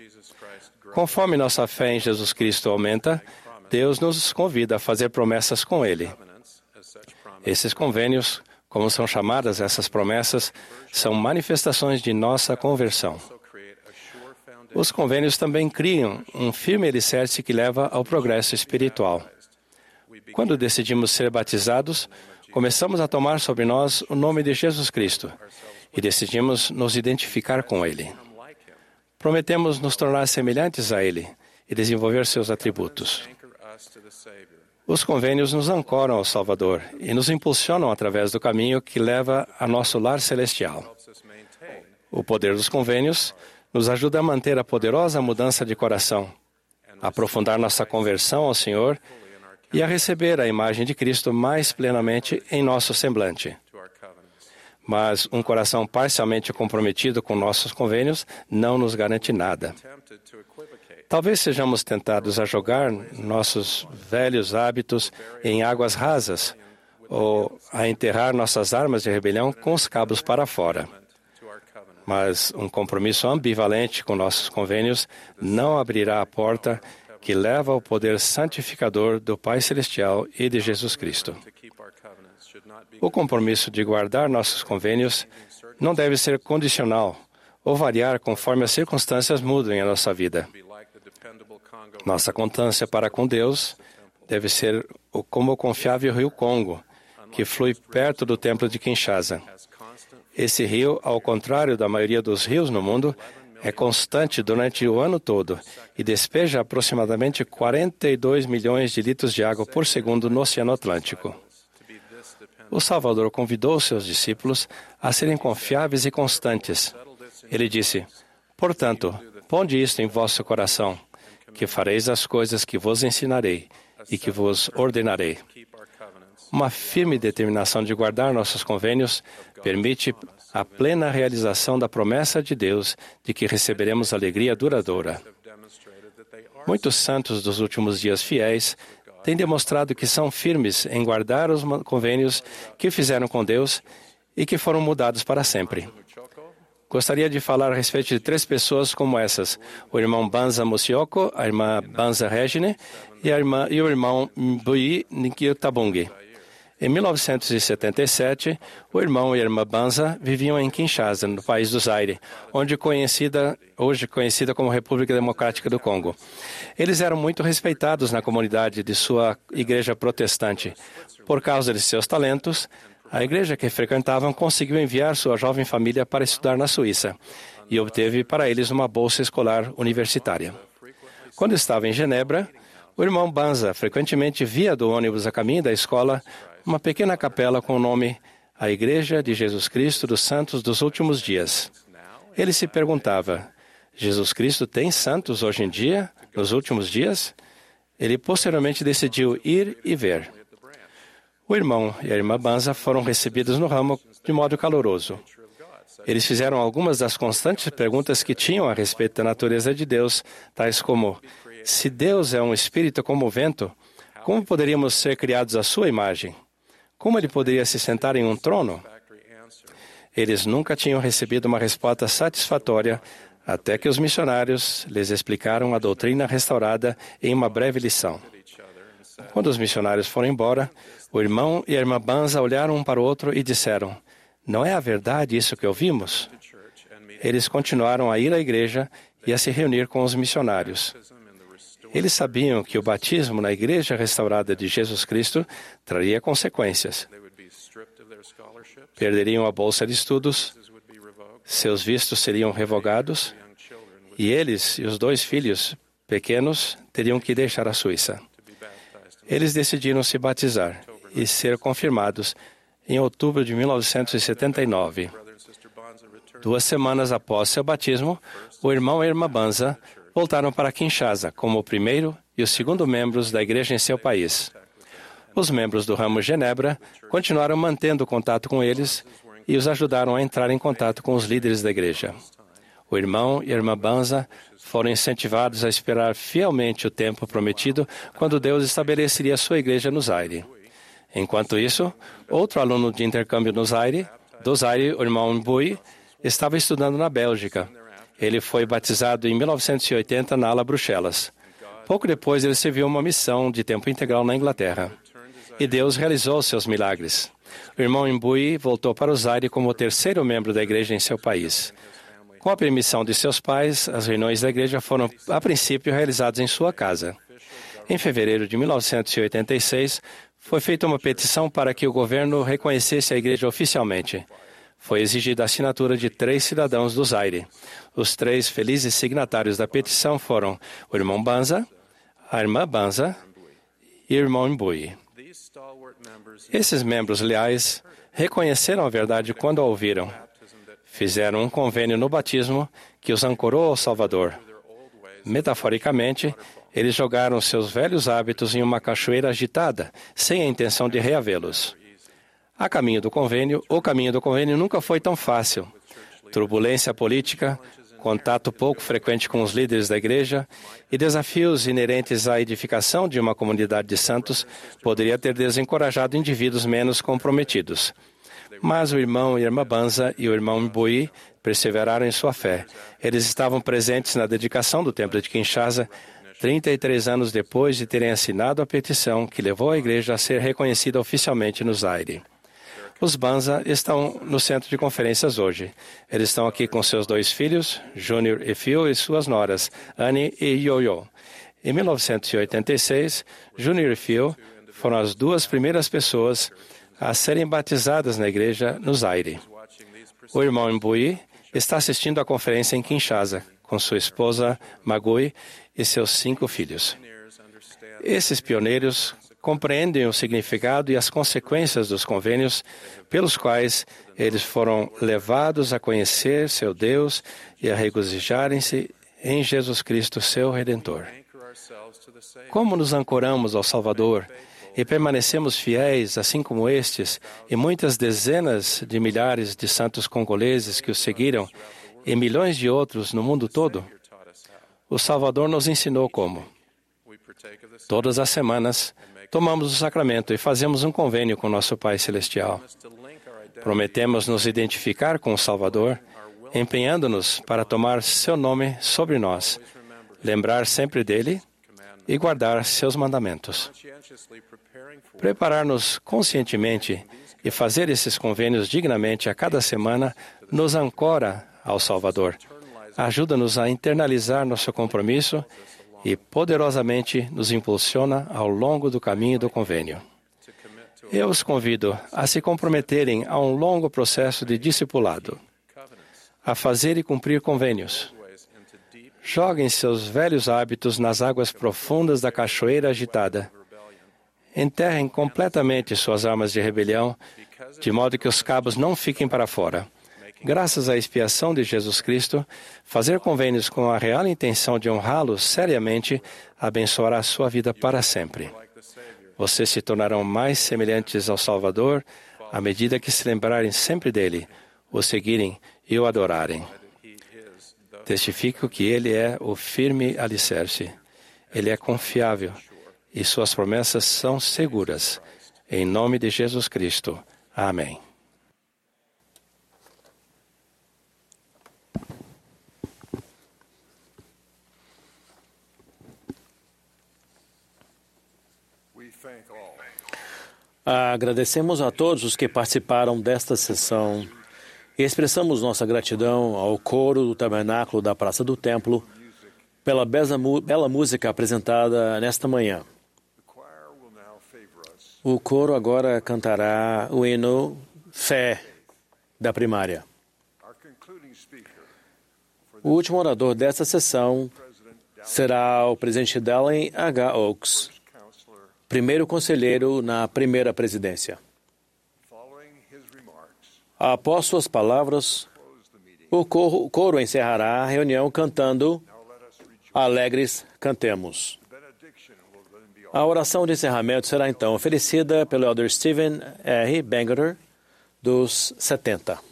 Conforme nossa fé em Jesus Cristo aumenta, Deus nos convida a fazer promessas com Ele. Esses convênios, como são chamadas essas promessas, são manifestações de nossa conversão. Os convênios também criam um firme alicerce que leva ao progresso espiritual. Quando decidimos ser batizados, começamos a tomar sobre nós o nome de Jesus Cristo e decidimos nos identificar com Ele. Prometemos nos tornar semelhantes a Ele e desenvolver seus atributos. Os convênios nos ancoram ao Salvador e nos impulsionam através do caminho que leva a nosso lar celestial. O poder dos convênios nos ajuda a manter a poderosa mudança de coração, a aprofundar nossa conversão ao Senhor e a receber a imagem de Cristo mais plenamente em nosso semblante. Mas um coração parcialmente comprometido com nossos convênios não nos garante nada. Talvez sejamos tentados a jogar nossos velhos hábitos em águas rasas ou a enterrar nossas armas de rebelião com os cabos para fora. Mas um compromisso ambivalente com nossos convênios não abrirá a porta que leva ao poder santificador do Pai Celestial e de Jesus Cristo. O compromisso de guardar nossos convênios não deve ser condicional ou variar conforme as circunstâncias mudam em nossa vida. Nossa constância para com Deus deve ser como o confiável rio Congo, que flui perto do templo de Kinshasa. Esse rio, ao contrário da maioria dos rios no mundo, é constante durante o ano todo e despeja aproximadamente 42 milhões de litros de água por segundo no Oceano Atlântico. O Salvador convidou seus discípulos a serem confiáveis e constantes. Ele disse: Portanto, ponde isto em vosso coração, que fareis as coisas que vos ensinarei e que vos ordenarei. Uma firme determinação de guardar nossos convênios permite a plena realização da promessa de Deus de que receberemos alegria duradoura. Muitos santos dos últimos dias fiéis têm demonstrado que são firmes em guardar os convênios que fizeram com Deus e que foram mudados para sempre. Gostaria de falar a respeito de três pessoas como essas: o irmão Banza Musioko, a irmã Banza Regine e, irmã, e o irmão Mbui Nikio Tabungi. Em 1977, o irmão e a irmã Banza viviam em Kinshasa, no país do Zaire, onde conhecida, hoje conhecida como República Democrática do Congo. Eles eram muito respeitados na comunidade de sua igreja protestante. Por causa de seus talentos, a igreja que frequentavam conseguiu enviar sua jovem família para estudar na Suíça e obteve para eles uma bolsa escolar universitária. Quando estava em Genebra, o irmão Banza frequentemente via do ônibus a caminho da escola uma pequena capela com o nome A Igreja de Jesus Cristo dos Santos dos Últimos Dias. Ele se perguntava: Jesus Cristo tem santos hoje em dia, nos últimos dias? Ele posteriormente decidiu ir e ver. O irmão e a irmã Banza foram recebidos no ramo de modo caloroso. Eles fizeram algumas das constantes perguntas que tinham a respeito da natureza de Deus, tais como: se Deus é um espírito como o vento, como poderíamos ser criados à sua imagem? Como ele poderia se sentar em um trono? Eles nunca tinham recebido uma resposta satisfatória até que os missionários lhes explicaram a doutrina restaurada em uma breve lição. Quando os missionários foram embora, o irmão e a irmã Banza olharam um para o outro e disseram: Não é a verdade isso que ouvimos? Eles continuaram a ir à igreja e a se reunir com os missionários. Eles sabiam que o batismo na Igreja restaurada de Jesus Cristo traria consequências. Perderiam a bolsa de estudos, seus vistos seriam revogados e eles e os dois filhos pequenos teriam que deixar a Suíça. Eles decidiram se batizar e ser confirmados em outubro de 1979. Duas semanas após seu batismo, o irmão e a irmã Banza voltaram para Kinshasa como o primeiro e o segundo membros da igreja em seu país. Os membros do ramo Genebra continuaram mantendo contato com eles e os ajudaram a entrar em contato com os líderes da igreja. O irmão e a irmã Banza foram incentivados a esperar fielmente o tempo prometido quando Deus estabeleceria sua igreja no Zaire. Enquanto isso, outro aluno de intercâmbio no Zaire, do Zaire, o irmão Mbui, estava estudando na Bélgica ele foi batizado em 1980 na ala Bruxelas. Pouco depois, ele serviu uma missão de tempo integral na Inglaterra. E Deus realizou seus milagres. O irmão Imbui voltou para o Zaire como o terceiro membro da igreja em seu país. Com a permissão de seus pais, as reuniões da igreja foram, a princípio, realizadas em sua casa. Em fevereiro de 1986, foi feita uma petição para que o governo reconhecesse a igreja oficialmente. Foi exigida a assinatura de três cidadãos do Zaire. Os três felizes signatários da petição foram o irmão Banza, a irmã Banza e o irmão Mbui. Esses membros leais reconheceram a verdade quando a ouviram. Fizeram um convênio no batismo que os ancorou ao Salvador. Metaforicamente, eles jogaram seus velhos hábitos em uma cachoeira agitada, sem a intenção de reavê-los. A caminho do convênio, o caminho do convênio nunca foi tão fácil. Turbulência política, contato pouco frequente com os líderes da igreja e desafios inerentes à edificação de uma comunidade de santos poderia ter desencorajado indivíduos menos comprometidos. Mas o irmão Irma Banza e o irmão Mbui perseveraram em sua fé. Eles estavam presentes na dedicação do templo de Kinshasa 33 anos depois de terem assinado a petição que levou a igreja a ser reconhecida oficialmente no Zaire. Os Banza estão no centro de conferências hoje. Eles estão aqui com seus dois filhos, Júnior e Phil, e suas noras, Annie e Yoyo. Em 1986, Júnior e Phil foram as duas primeiras pessoas a serem batizadas na igreja no Zaire. O irmão Mbui está assistindo à conferência em Kinshasa, com sua esposa Magui e seus cinco filhos. Esses pioneiros compreendem o significado e as consequências dos convênios pelos quais eles foram levados a conhecer seu Deus e a regozijarem-se em Jesus Cristo, seu Redentor. Como nos ancoramos ao Salvador e permanecemos fiéis, assim como estes e muitas dezenas de milhares de santos congoleses que o seguiram e milhões de outros no mundo todo? O Salvador nos ensinou como. Todas as semanas, tomamos o sacramento e fazemos um convênio com nosso Pai Celestial. Prometemos nos identificar com o Salvador, empenhando-nos para tomar seu nome sobre nós, lembrar sempre dele e guardar seus mandamentos. Preparar-nos conscientemente e fazer esses convênios dignamente a cada semana nos ancora ao Salvador ajuda-nos a internalizar nosso compromisso e poderosamente nos impulsiona ao longo do caminho do convênio. Eu os convido a se comprometerem a um longo processo de discipulado, a fazer e cumprir convênios. Joguem seus velhos hábitos nas águas profundas da cachoeira agitada. Enterrem completamente suas armas de rebelião, de modo que os cabos não fiquem para fora graças à expiação de Jesus Cristo, fazer convênios com a real intenção de honrá-lo seriamente abençoará a sua vida para sempre. Vocês se tornarão mais semelhantes ao Salvador à medida que se lembrarem sempre dele, o seguirem e o adorarem. Testifico que ele é o firme alicerce. Ele é confiável e suas promessas são seguras. Em nome de Jesus Cristo. Amém. Agradecemos a todos os que participaram desta sessão e expressamos nossa gratidão ao coro do Tabernáculo da Praça do Templo pela bela música apresentada nesta manhã. O coro agora cantará o hino Fé da primária. O último orador desta sessão será o presidente Dallin H. Oaks primeiro conselheiro na primeira presidência. Após suas palavras, o coro encerrará a reunião cantando Alegres Cantemos. A oração de encerramento será então oferecida pelo Elder Stephen R. Bangerter, dos 70.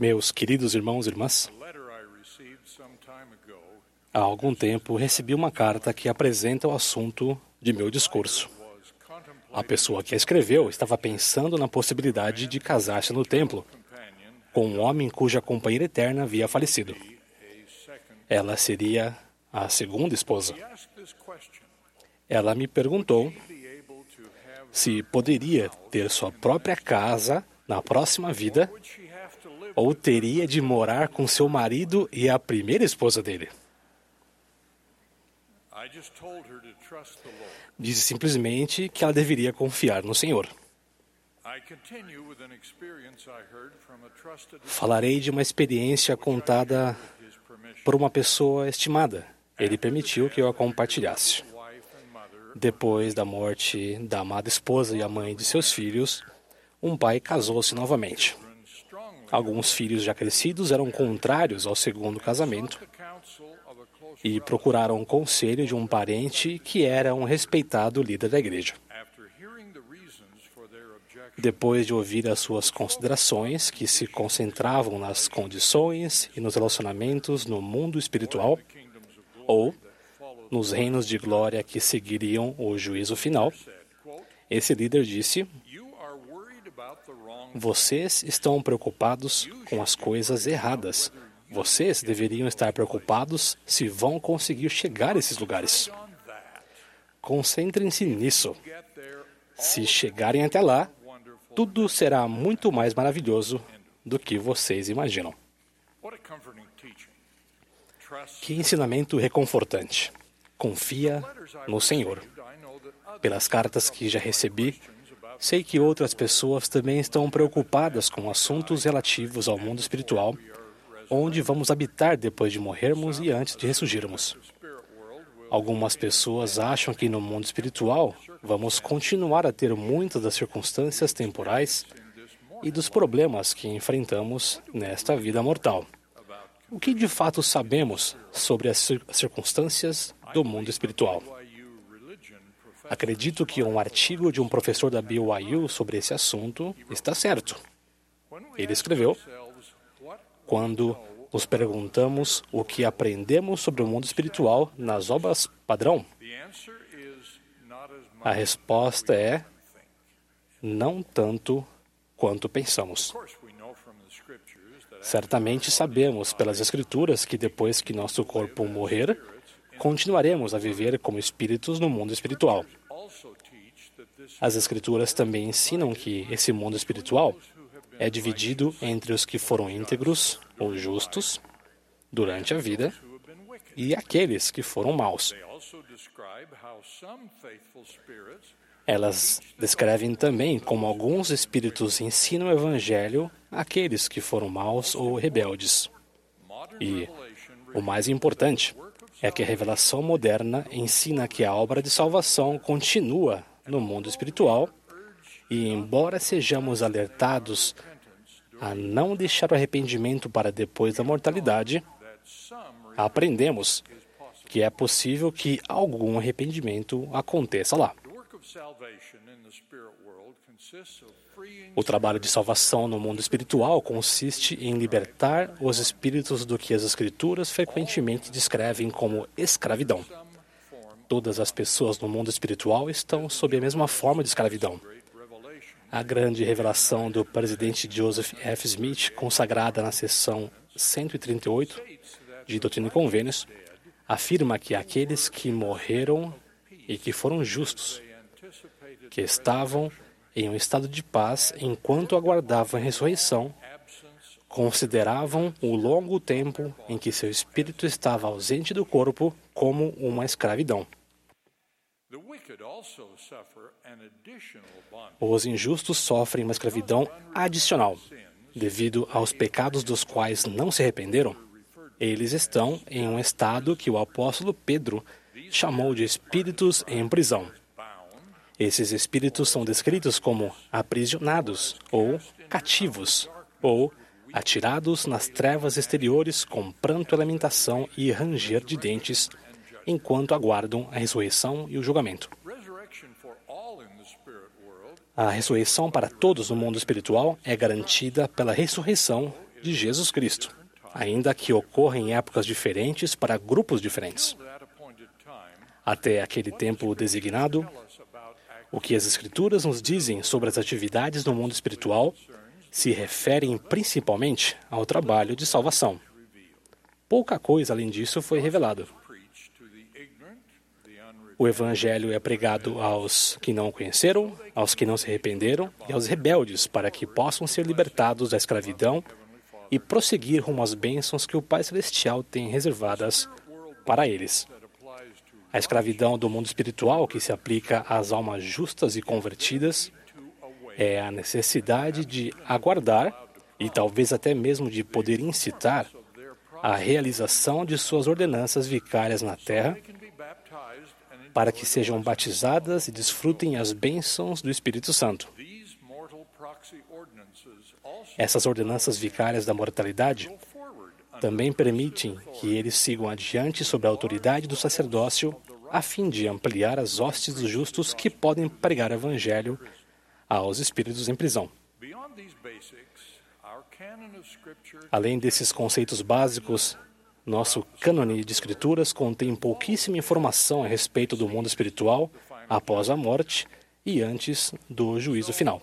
Meus queridos irmãos e irmãs, há algum tempo recebi uma carta que apresenta o assunto de meu discurso. A pessoa que a escreveu estava pensando na possibilidade de casar-se no templo com um homem cuja companheira eterna havia falecido. Ela seria a segunda esposa. Ela me perguntou se poderia ter sua própria casa na próxima vida ou teria de morar com seu marido e a primeira esposa dele. Disse simplesmente que ela deveria confiar no Senhor. Falarei de uma experiência contada por uma pessoa estimada. Ele permitiu que eu a compartilhasse. Depois da morte da amada esposa e a mãe de seus filhos, um pai casou-se novamente. Alguns filhos já crescidos eram contrários ao segundo casamento e procuraram o conselho de um parente que era um respeitado líder da igreja. Depois de ouvir as suas considerações, que se concentravam nas condições e nos relacionamentos no mundo espiritual, ou nos reinos de glória que seguiriam o juízo final, esse líder disse: Vocês estão preocupados com as coisas erradas. Vocês deveriam estar preocupados se vão conseguir chegar a esses lugares. Concentrem-se nisso. Se chegarem até lá, tudo será muito mais maravilhoso do que vocês imaginam. Que ensinamento reconfortante. Confia no Senhor. Pelas cartas que já recebi, sei que outras pessoas também estão preocupadas com assuntos relativos ao mundo espiritual, onde vamos habitar depois de morrermos e antes de ressurgirmos. Algumas pessoas acham que no mundo espiritual vamos continuar a ter muitas das circunstâncias temporais e dos problemas que enfrentamos nesta vida mortal. O que de fato sabemos sobre as circunstâncias do mundo espiritual? Acredito que um artigo de um professor da BYU sobre esse assunto está certo. Ele escreveu: Quando nos perguntamos o que aprendemos sobre o mundo espiritual nas obras padrão, a resposta é não tanto quanto pensamos. Certamente sabemos pelas Escrituras que depois que nosso corpo morrer, continuaremos a viver como espíritos no mundo espiritual. As Escrituras também ensinam que esse mundo espiritual é dividido entre os que foram íntegros ou justos durante a vida e aqueles que foram maus. Elas descrevem também como alguns espíritos ensinam o evangelho àqueles que foram maus ou rebeldes. E o mais importante é que a revelação moderna ensina que a obra de salvação continua no mundo espiritual e, embora sejamos alertados a não deixar o arrependimento para depois da mortalidade, aprendemos que é possível que algum arrependimento aconteça lá. O trabalho de salvação no mundo espiritual consiste em libertar os espíritos do que as Escrituras frequentemente descrevem como escravidão. Todas as pessoas no mundo espiritual estão sob a mesma forma de escravidão. A grande revelação do presidente Joseph F. Smith, consagrada na seção 138 de Doutrina e Convênios, afirma que aqueles que morreram e que foram justos que estavam em um estado de paz enquanto aguardavam a ressurreição, consideravam o longo tempo em que seu espírito estava ausente do corpo como uma escravidão. Os injustos sofrem uma escravidão adicional, devido aos pecados dos quais não se arrependeram. Eles estão em um estado que o apóstolo Pedro chamou de espíritos em prisão. Esses espíritos são descritos como aprisionados ou cativos, ou atirados nas trevas exteriores com pranto, lamentação e ranger de dentes, enquanto aguardam a ressurreição e o julgamento. A ressurreição para todos no mundo espiritual é garantida pela ressurreição de Jesus Cristo, ainda que ocorra em épocas diferentes para grupos diferentes. Até aquele tempo designado, o que as Escrituras nos dizem sobre as atividades no mundo espiritual se referem principalmente ao trabalho de salvação. Pouca coisa além disso foi revelado. O Evangelho é pregado aos que não o conheceram, aos que não se arrependeram e aos rebeldes, para que possam ser libertados da escravidão e prosseguir rumo às bênçãos que o Pai Celestial tem reservadas para eles. A escravidão do mundo espiritual, que se aplica às almas justas e convertidas, é a necessidade de aguardar e talvez até mesmo de poder incitar a realização de suas ordenanças vicárias na terra para que sejam batizadas e desfrutem as bênçãos do Espírito Santo. Essas ordenanças vicárias da mortalidade também permitem que eles sigam adiante sob a autoridade do sacerdócio, a fim de ampliar as hostes dos justos que podem pregar o evangelho aos espíritos em prisão. Além desses conceitos básicos, nosso cânone de escrituras contém pouquíssima informação a respeito do mundo espiritual após a morte e antes do juízo final.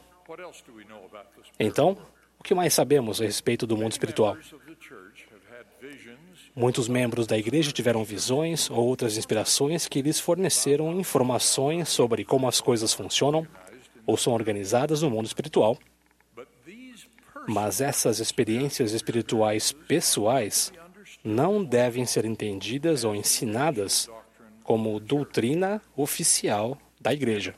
Então, o que mais sabemos a respeito do mundo espiritual? Muitos membros da igreja tiveram visões ou outras inspirações que lhes forneceram informações sobre como as coisas funcionam ou são organizadas no mundo espiritual. Mas essas experiências espirituais pessoais não devem ser entendidas ou ensinadas como doutrina oficial da Igreja.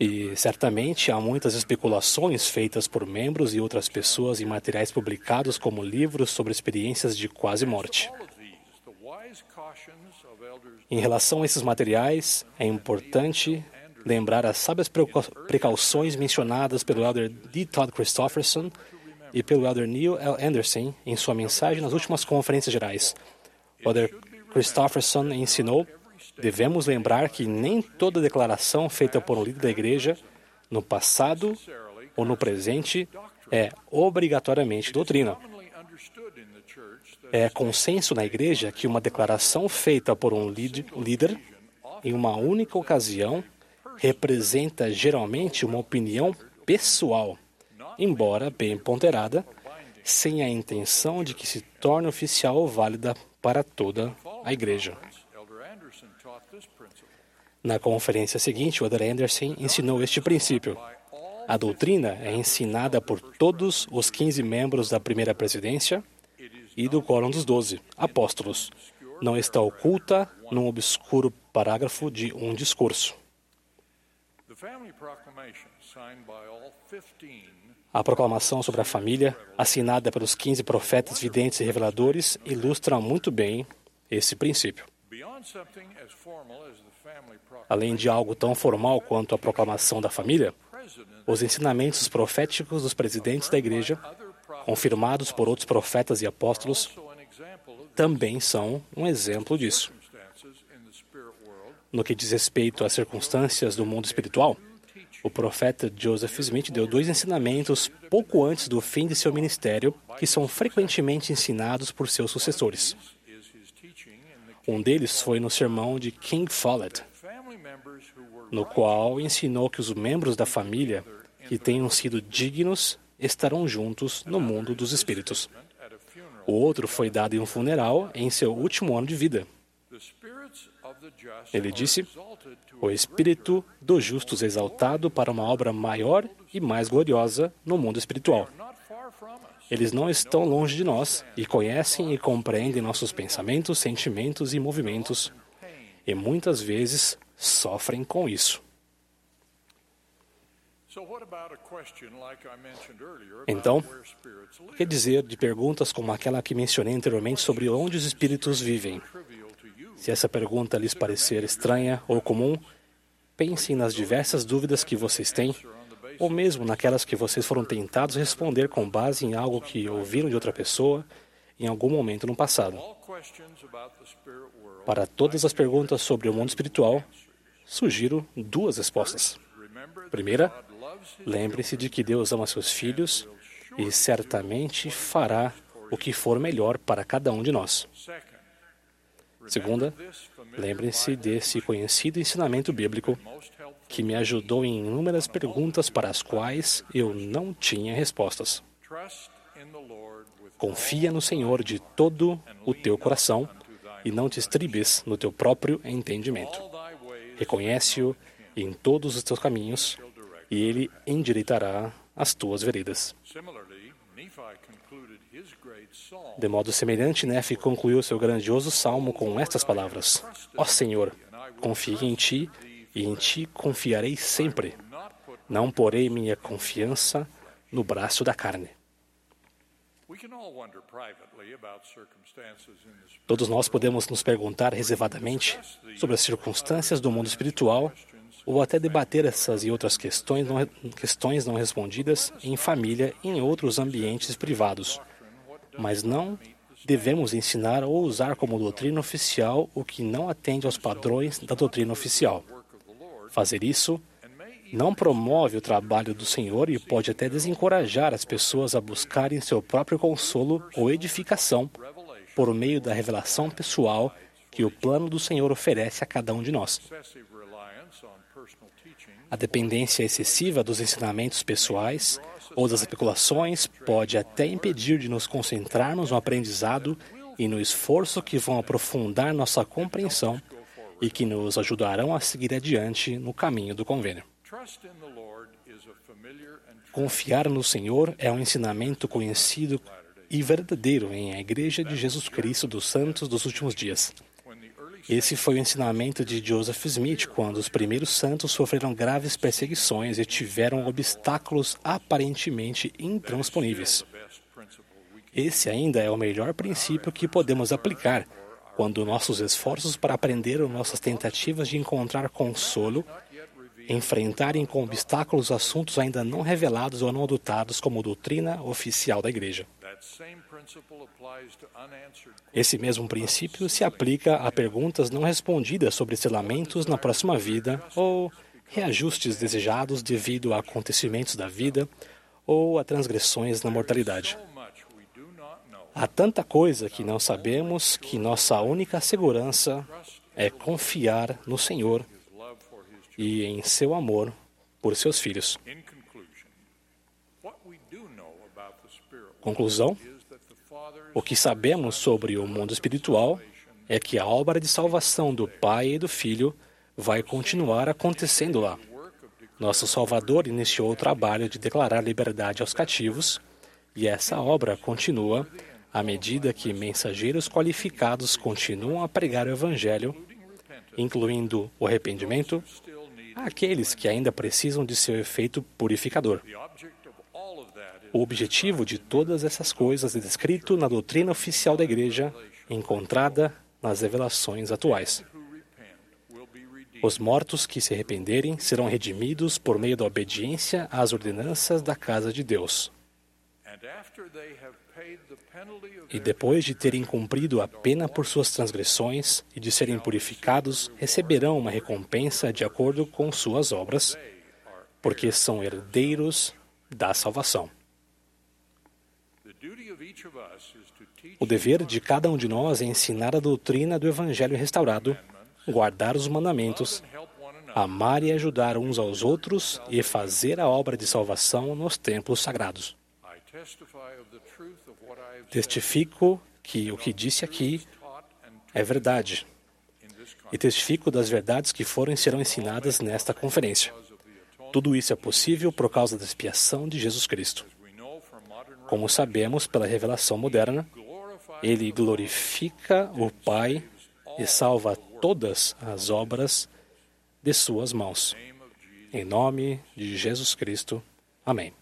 E certamente há muitas especulações feitas por membros e outras pessoas em materiais publicados como livros sobre experiências de quase morte. Em relação a esses materiais, é importante lembrar as sábias precauções mencionadas pelo elder D. Todd Christofferson e pelo elder Neil L. Anderson em sua mensagem nas últimas conferências gerais. O elder Christofferson ensinou: devemos lembrar que nem toda declaração feita por um líder da igreja, no passado ou no presente, é obrigatoriamente doutrina. É consenso na igreja que uma declaração feita por um líder em uma única ocasião representa geralmente uma opinião pessoal embora bem ponderada, sem a intenção de que se torne oficial ou válida para toda a Igreja. Na conferência seguinte, o Elder Anderson ensinou este princípio. A doutrina é ensinada por todos os 15 membros da primeira presidência e do Quórum dos Doze apóstolos. Não está oculta num obscuro parágrafo de um discurso. A proclamação sobre a família, assinada pelos 15 profetas videntes e reveladores, ilustra muito bem esse princípio. Além de algo tão formal quanto a proclamação da família, os ensinamentos proféticos dos presidentes da igreja, confirmados por outros profetas e apóstolos, também são um exemplo disso. No que diz respeito às circunstâncias do mundo espiritual, o profeta Joseph Smith deu dois ensinamentos pouco antes do fim de seu ministério que são frequentemente ensinados por seus sucessores. Um deles foi no sermão de King Follett, no qual ensinou que os membros da família que tenham sido dignos estarão juntos no mundo dos espíritos. O outro foi dado em um funeral em seu último ano de vida. Ele disse: O espírito dos justos exaltado para uma obra maior e mais gloriosa no mundo espiritual. Eles não estão longe de nós e conhecem e compreendem nossos pensamentos, sentimentos e movimentos, e muitas vezes sofrem com isso. Então, que dizer de perguntas como aquela que mencionei anteriormente sobre onde os espíritos vivem? Se essa pergunta lhes parecer estranha ou comum, pensem nas diversas dúvidas que vocês têm, ou mesmo naquelas que vocês foram tentados responder com base em algo que ouviram de outra pessoa em algum momento no passado. Para todas as perguntas sobre o mundo espiritual, sugiro duas respostas. Primeira, lembre-se de que Deus ama seus filhos e certamente fará o que for melhor para cada um de nós. Segunda, lembre-se desse conhecido ensinamento bíblico que me ajudou em inúmeras perguntas para as quais eu não tinha respostas. Confia no Senhor de todo o teu coração e não te estribes no teu próprio entendimento. Reconhece-o em todos os teus caminhos e ele endireitará as tuas veredas. De modo semelhante, Nefe concluiu seu grandioso salmo com estas palavras: Ó Senhor, confio em ti e em ti confiarei sempre. Não porei minha confiança no braço da carne. Todos nós podemos nos perguntar reservadamente sobre as circunstâncias do mundo espiritual ou até debater essas e outras questões não, questões não respondidas em família e em outros ambientes privados. Mas não devemos ensinar ou usar como doutrina oficial o que não atende aos padrões da doutrina oficial. Fazer isso não promove o trabalho do Senhor e pode até desencorajar as pessoas a buscarem seu próprio consolo ou edificação por meio da revelação pessoal que o plano do Senhor oferece a cada um de nós. A dependência excessiva dos ensinamentos pessoais ou das especulações pode até impedir de nos concentrarmos no aprendizado e no esforço que vão aprofundar nossa compreensão e que nos ajudarão a seguir adiante no caminho do convênio. Confiar no Senhor é um ensinamento conhecido e verdadeiro em a Igreja de Jesus Cristo dos Santos dos últimos dias. Esse foi o ensinamento de Joseph Smith quando os primeiros santos sofreram graves perseguições e tiveram obstáculos aparentemente intransponíveis. Esse ainda é o melhor princípio que podemos aplicar quando nossos esforços para aprender ou nossas tentativas de encontrar consolo enfrentarem com obstáculos assuntos ainda não revelados ou não adotados como doutrina oficial da Igreja. Esse mesmo princípio se aplica a perguntas não respondidas sobre selamentos na próxima vida ou reajustes desejados devido a acontecimentos da vida ou a transgressões na mortalidade. Há tanta coisa que não sabemos que nossa única segurança é confiar no Senhor e em seu amor por seus filhos. Conclusão: o que sabemos sobre o mundo espiritual é que a obra de salvação do Pai e do Filho vai continuar acontecendo lá. Nosso Salvador iniciou o trabalho de declarar liberdade aos cativos, e essa obra continua à medida que mensageiros qualificados continuam a pregar o Evangelho, incluindo o arrependimento, àqueles que ainda precisam de seu efeito purificador. O objetivo de todas essas coisas é descrito na doutrina oficial da Igreja, encontrada nas revelações atuais. Os mortos que se arrependerem serão redimidos por meio da obediência às ordenanças da casa de Deus. E depois de terem cumprido a pena por suas transgressões e de serem purificados, receberão uma recompensa de acordo com suas obras, porque são herdeiros da salvação. O dever de cada um de nós é ensinar a doutrina do Evangelho restaurado, guardar os mandamentos, amar e ajudar uns aos outros e fazer a obra de salvação nos templos sagrados. Testifico que o que disse aqui é verdade. E testifico das verdades que foram e serão ensinadas nesta conferência. Tudo isso é possível por causa da expiação de Jesus Cristo. Como sabemos pela revelação moderna, ele glorifica o Pai e salva todas as obras de suas mãos. Em nome de Jesus Cristo. Amém.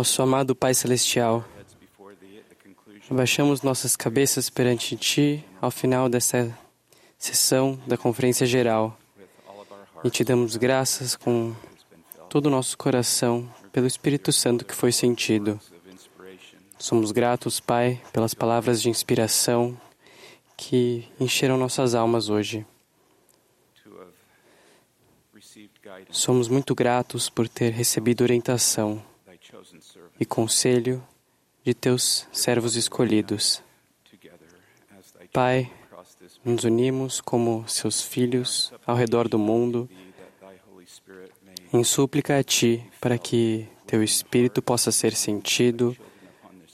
Nosso amado Pai Celestial, abaixamos nossas cabeças perante Ti ao final dessa sessão da Conferência Geral e te damos graças com todo o nosso coração pelo Espírito Santo que foi sentido. Somos gratos, Pai, pelas palavras de inspiração que encheram nossas almas hoje. Somos muito gratos por ter recebido orientação e conselho de teus servos escolhidos. Pai, nos unimos como seus filhos ao redor do mundo em súplica a Ti para que Teu Espírito possa ser sentido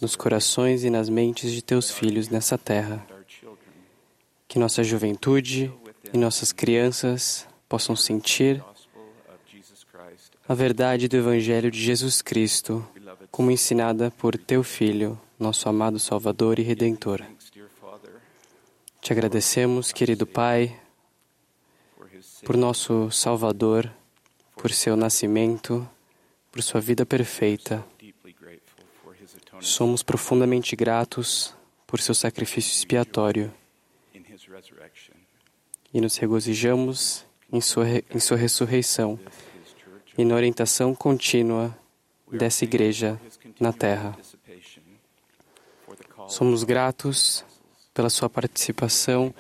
nos corações e nas mentes de Teus filhos nessa terra. Que nossa juventude e nossas crianças possam sentir a verdade do Evangelho de Jesus Cristo, como ensinada por Teu Filho, nosso amado Salvador e Redentor. Te agradecemos, querido Pai, por nosso Salvador, por seu nascimento, por sua vida perfeita. Somos profundamente gratos por seu sacrifício expiatório e nos regozijamos em sua, em sua ressurreição e na orientação contínua dessa igreja na terra. Somos gratos pela sua participação,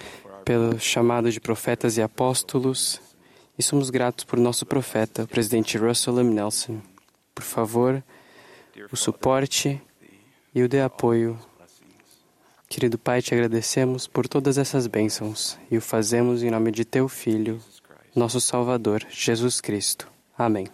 pelo chamado de profetas e apóstolos, e somos gratos por nosso profeta, o presidente Russell M. Nelson. Por favor, o suporte e o dê apoio. Querido Pai, te agradecemos por todas essas bênçãos e o fazemos em nome de teu Filho, nosso Salvador, Jesus Cristo. Amém.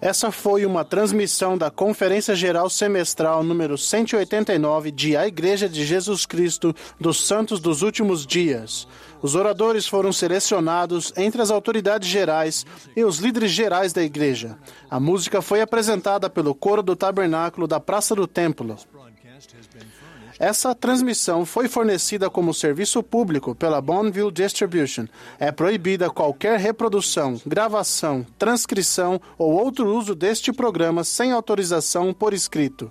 Essa foi uma transmissão da Conferência Geral Semestral número 189 de A Igreja de Jesus Cristo dos Santos dos Últimos Dias. Os oradores foram selecionados entre as autoridades gerais e os líderes gerais da igreja. A música foi apresentada pelo coro do tabernáculo da Praça do Templo. Essa transmissão foi fornecida como serviço público pela Bonneville Distribution. É proibida qualquer reprodução, gravação, transcrição ou outro uso deste programa sem autorização por escrito.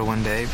Remember one day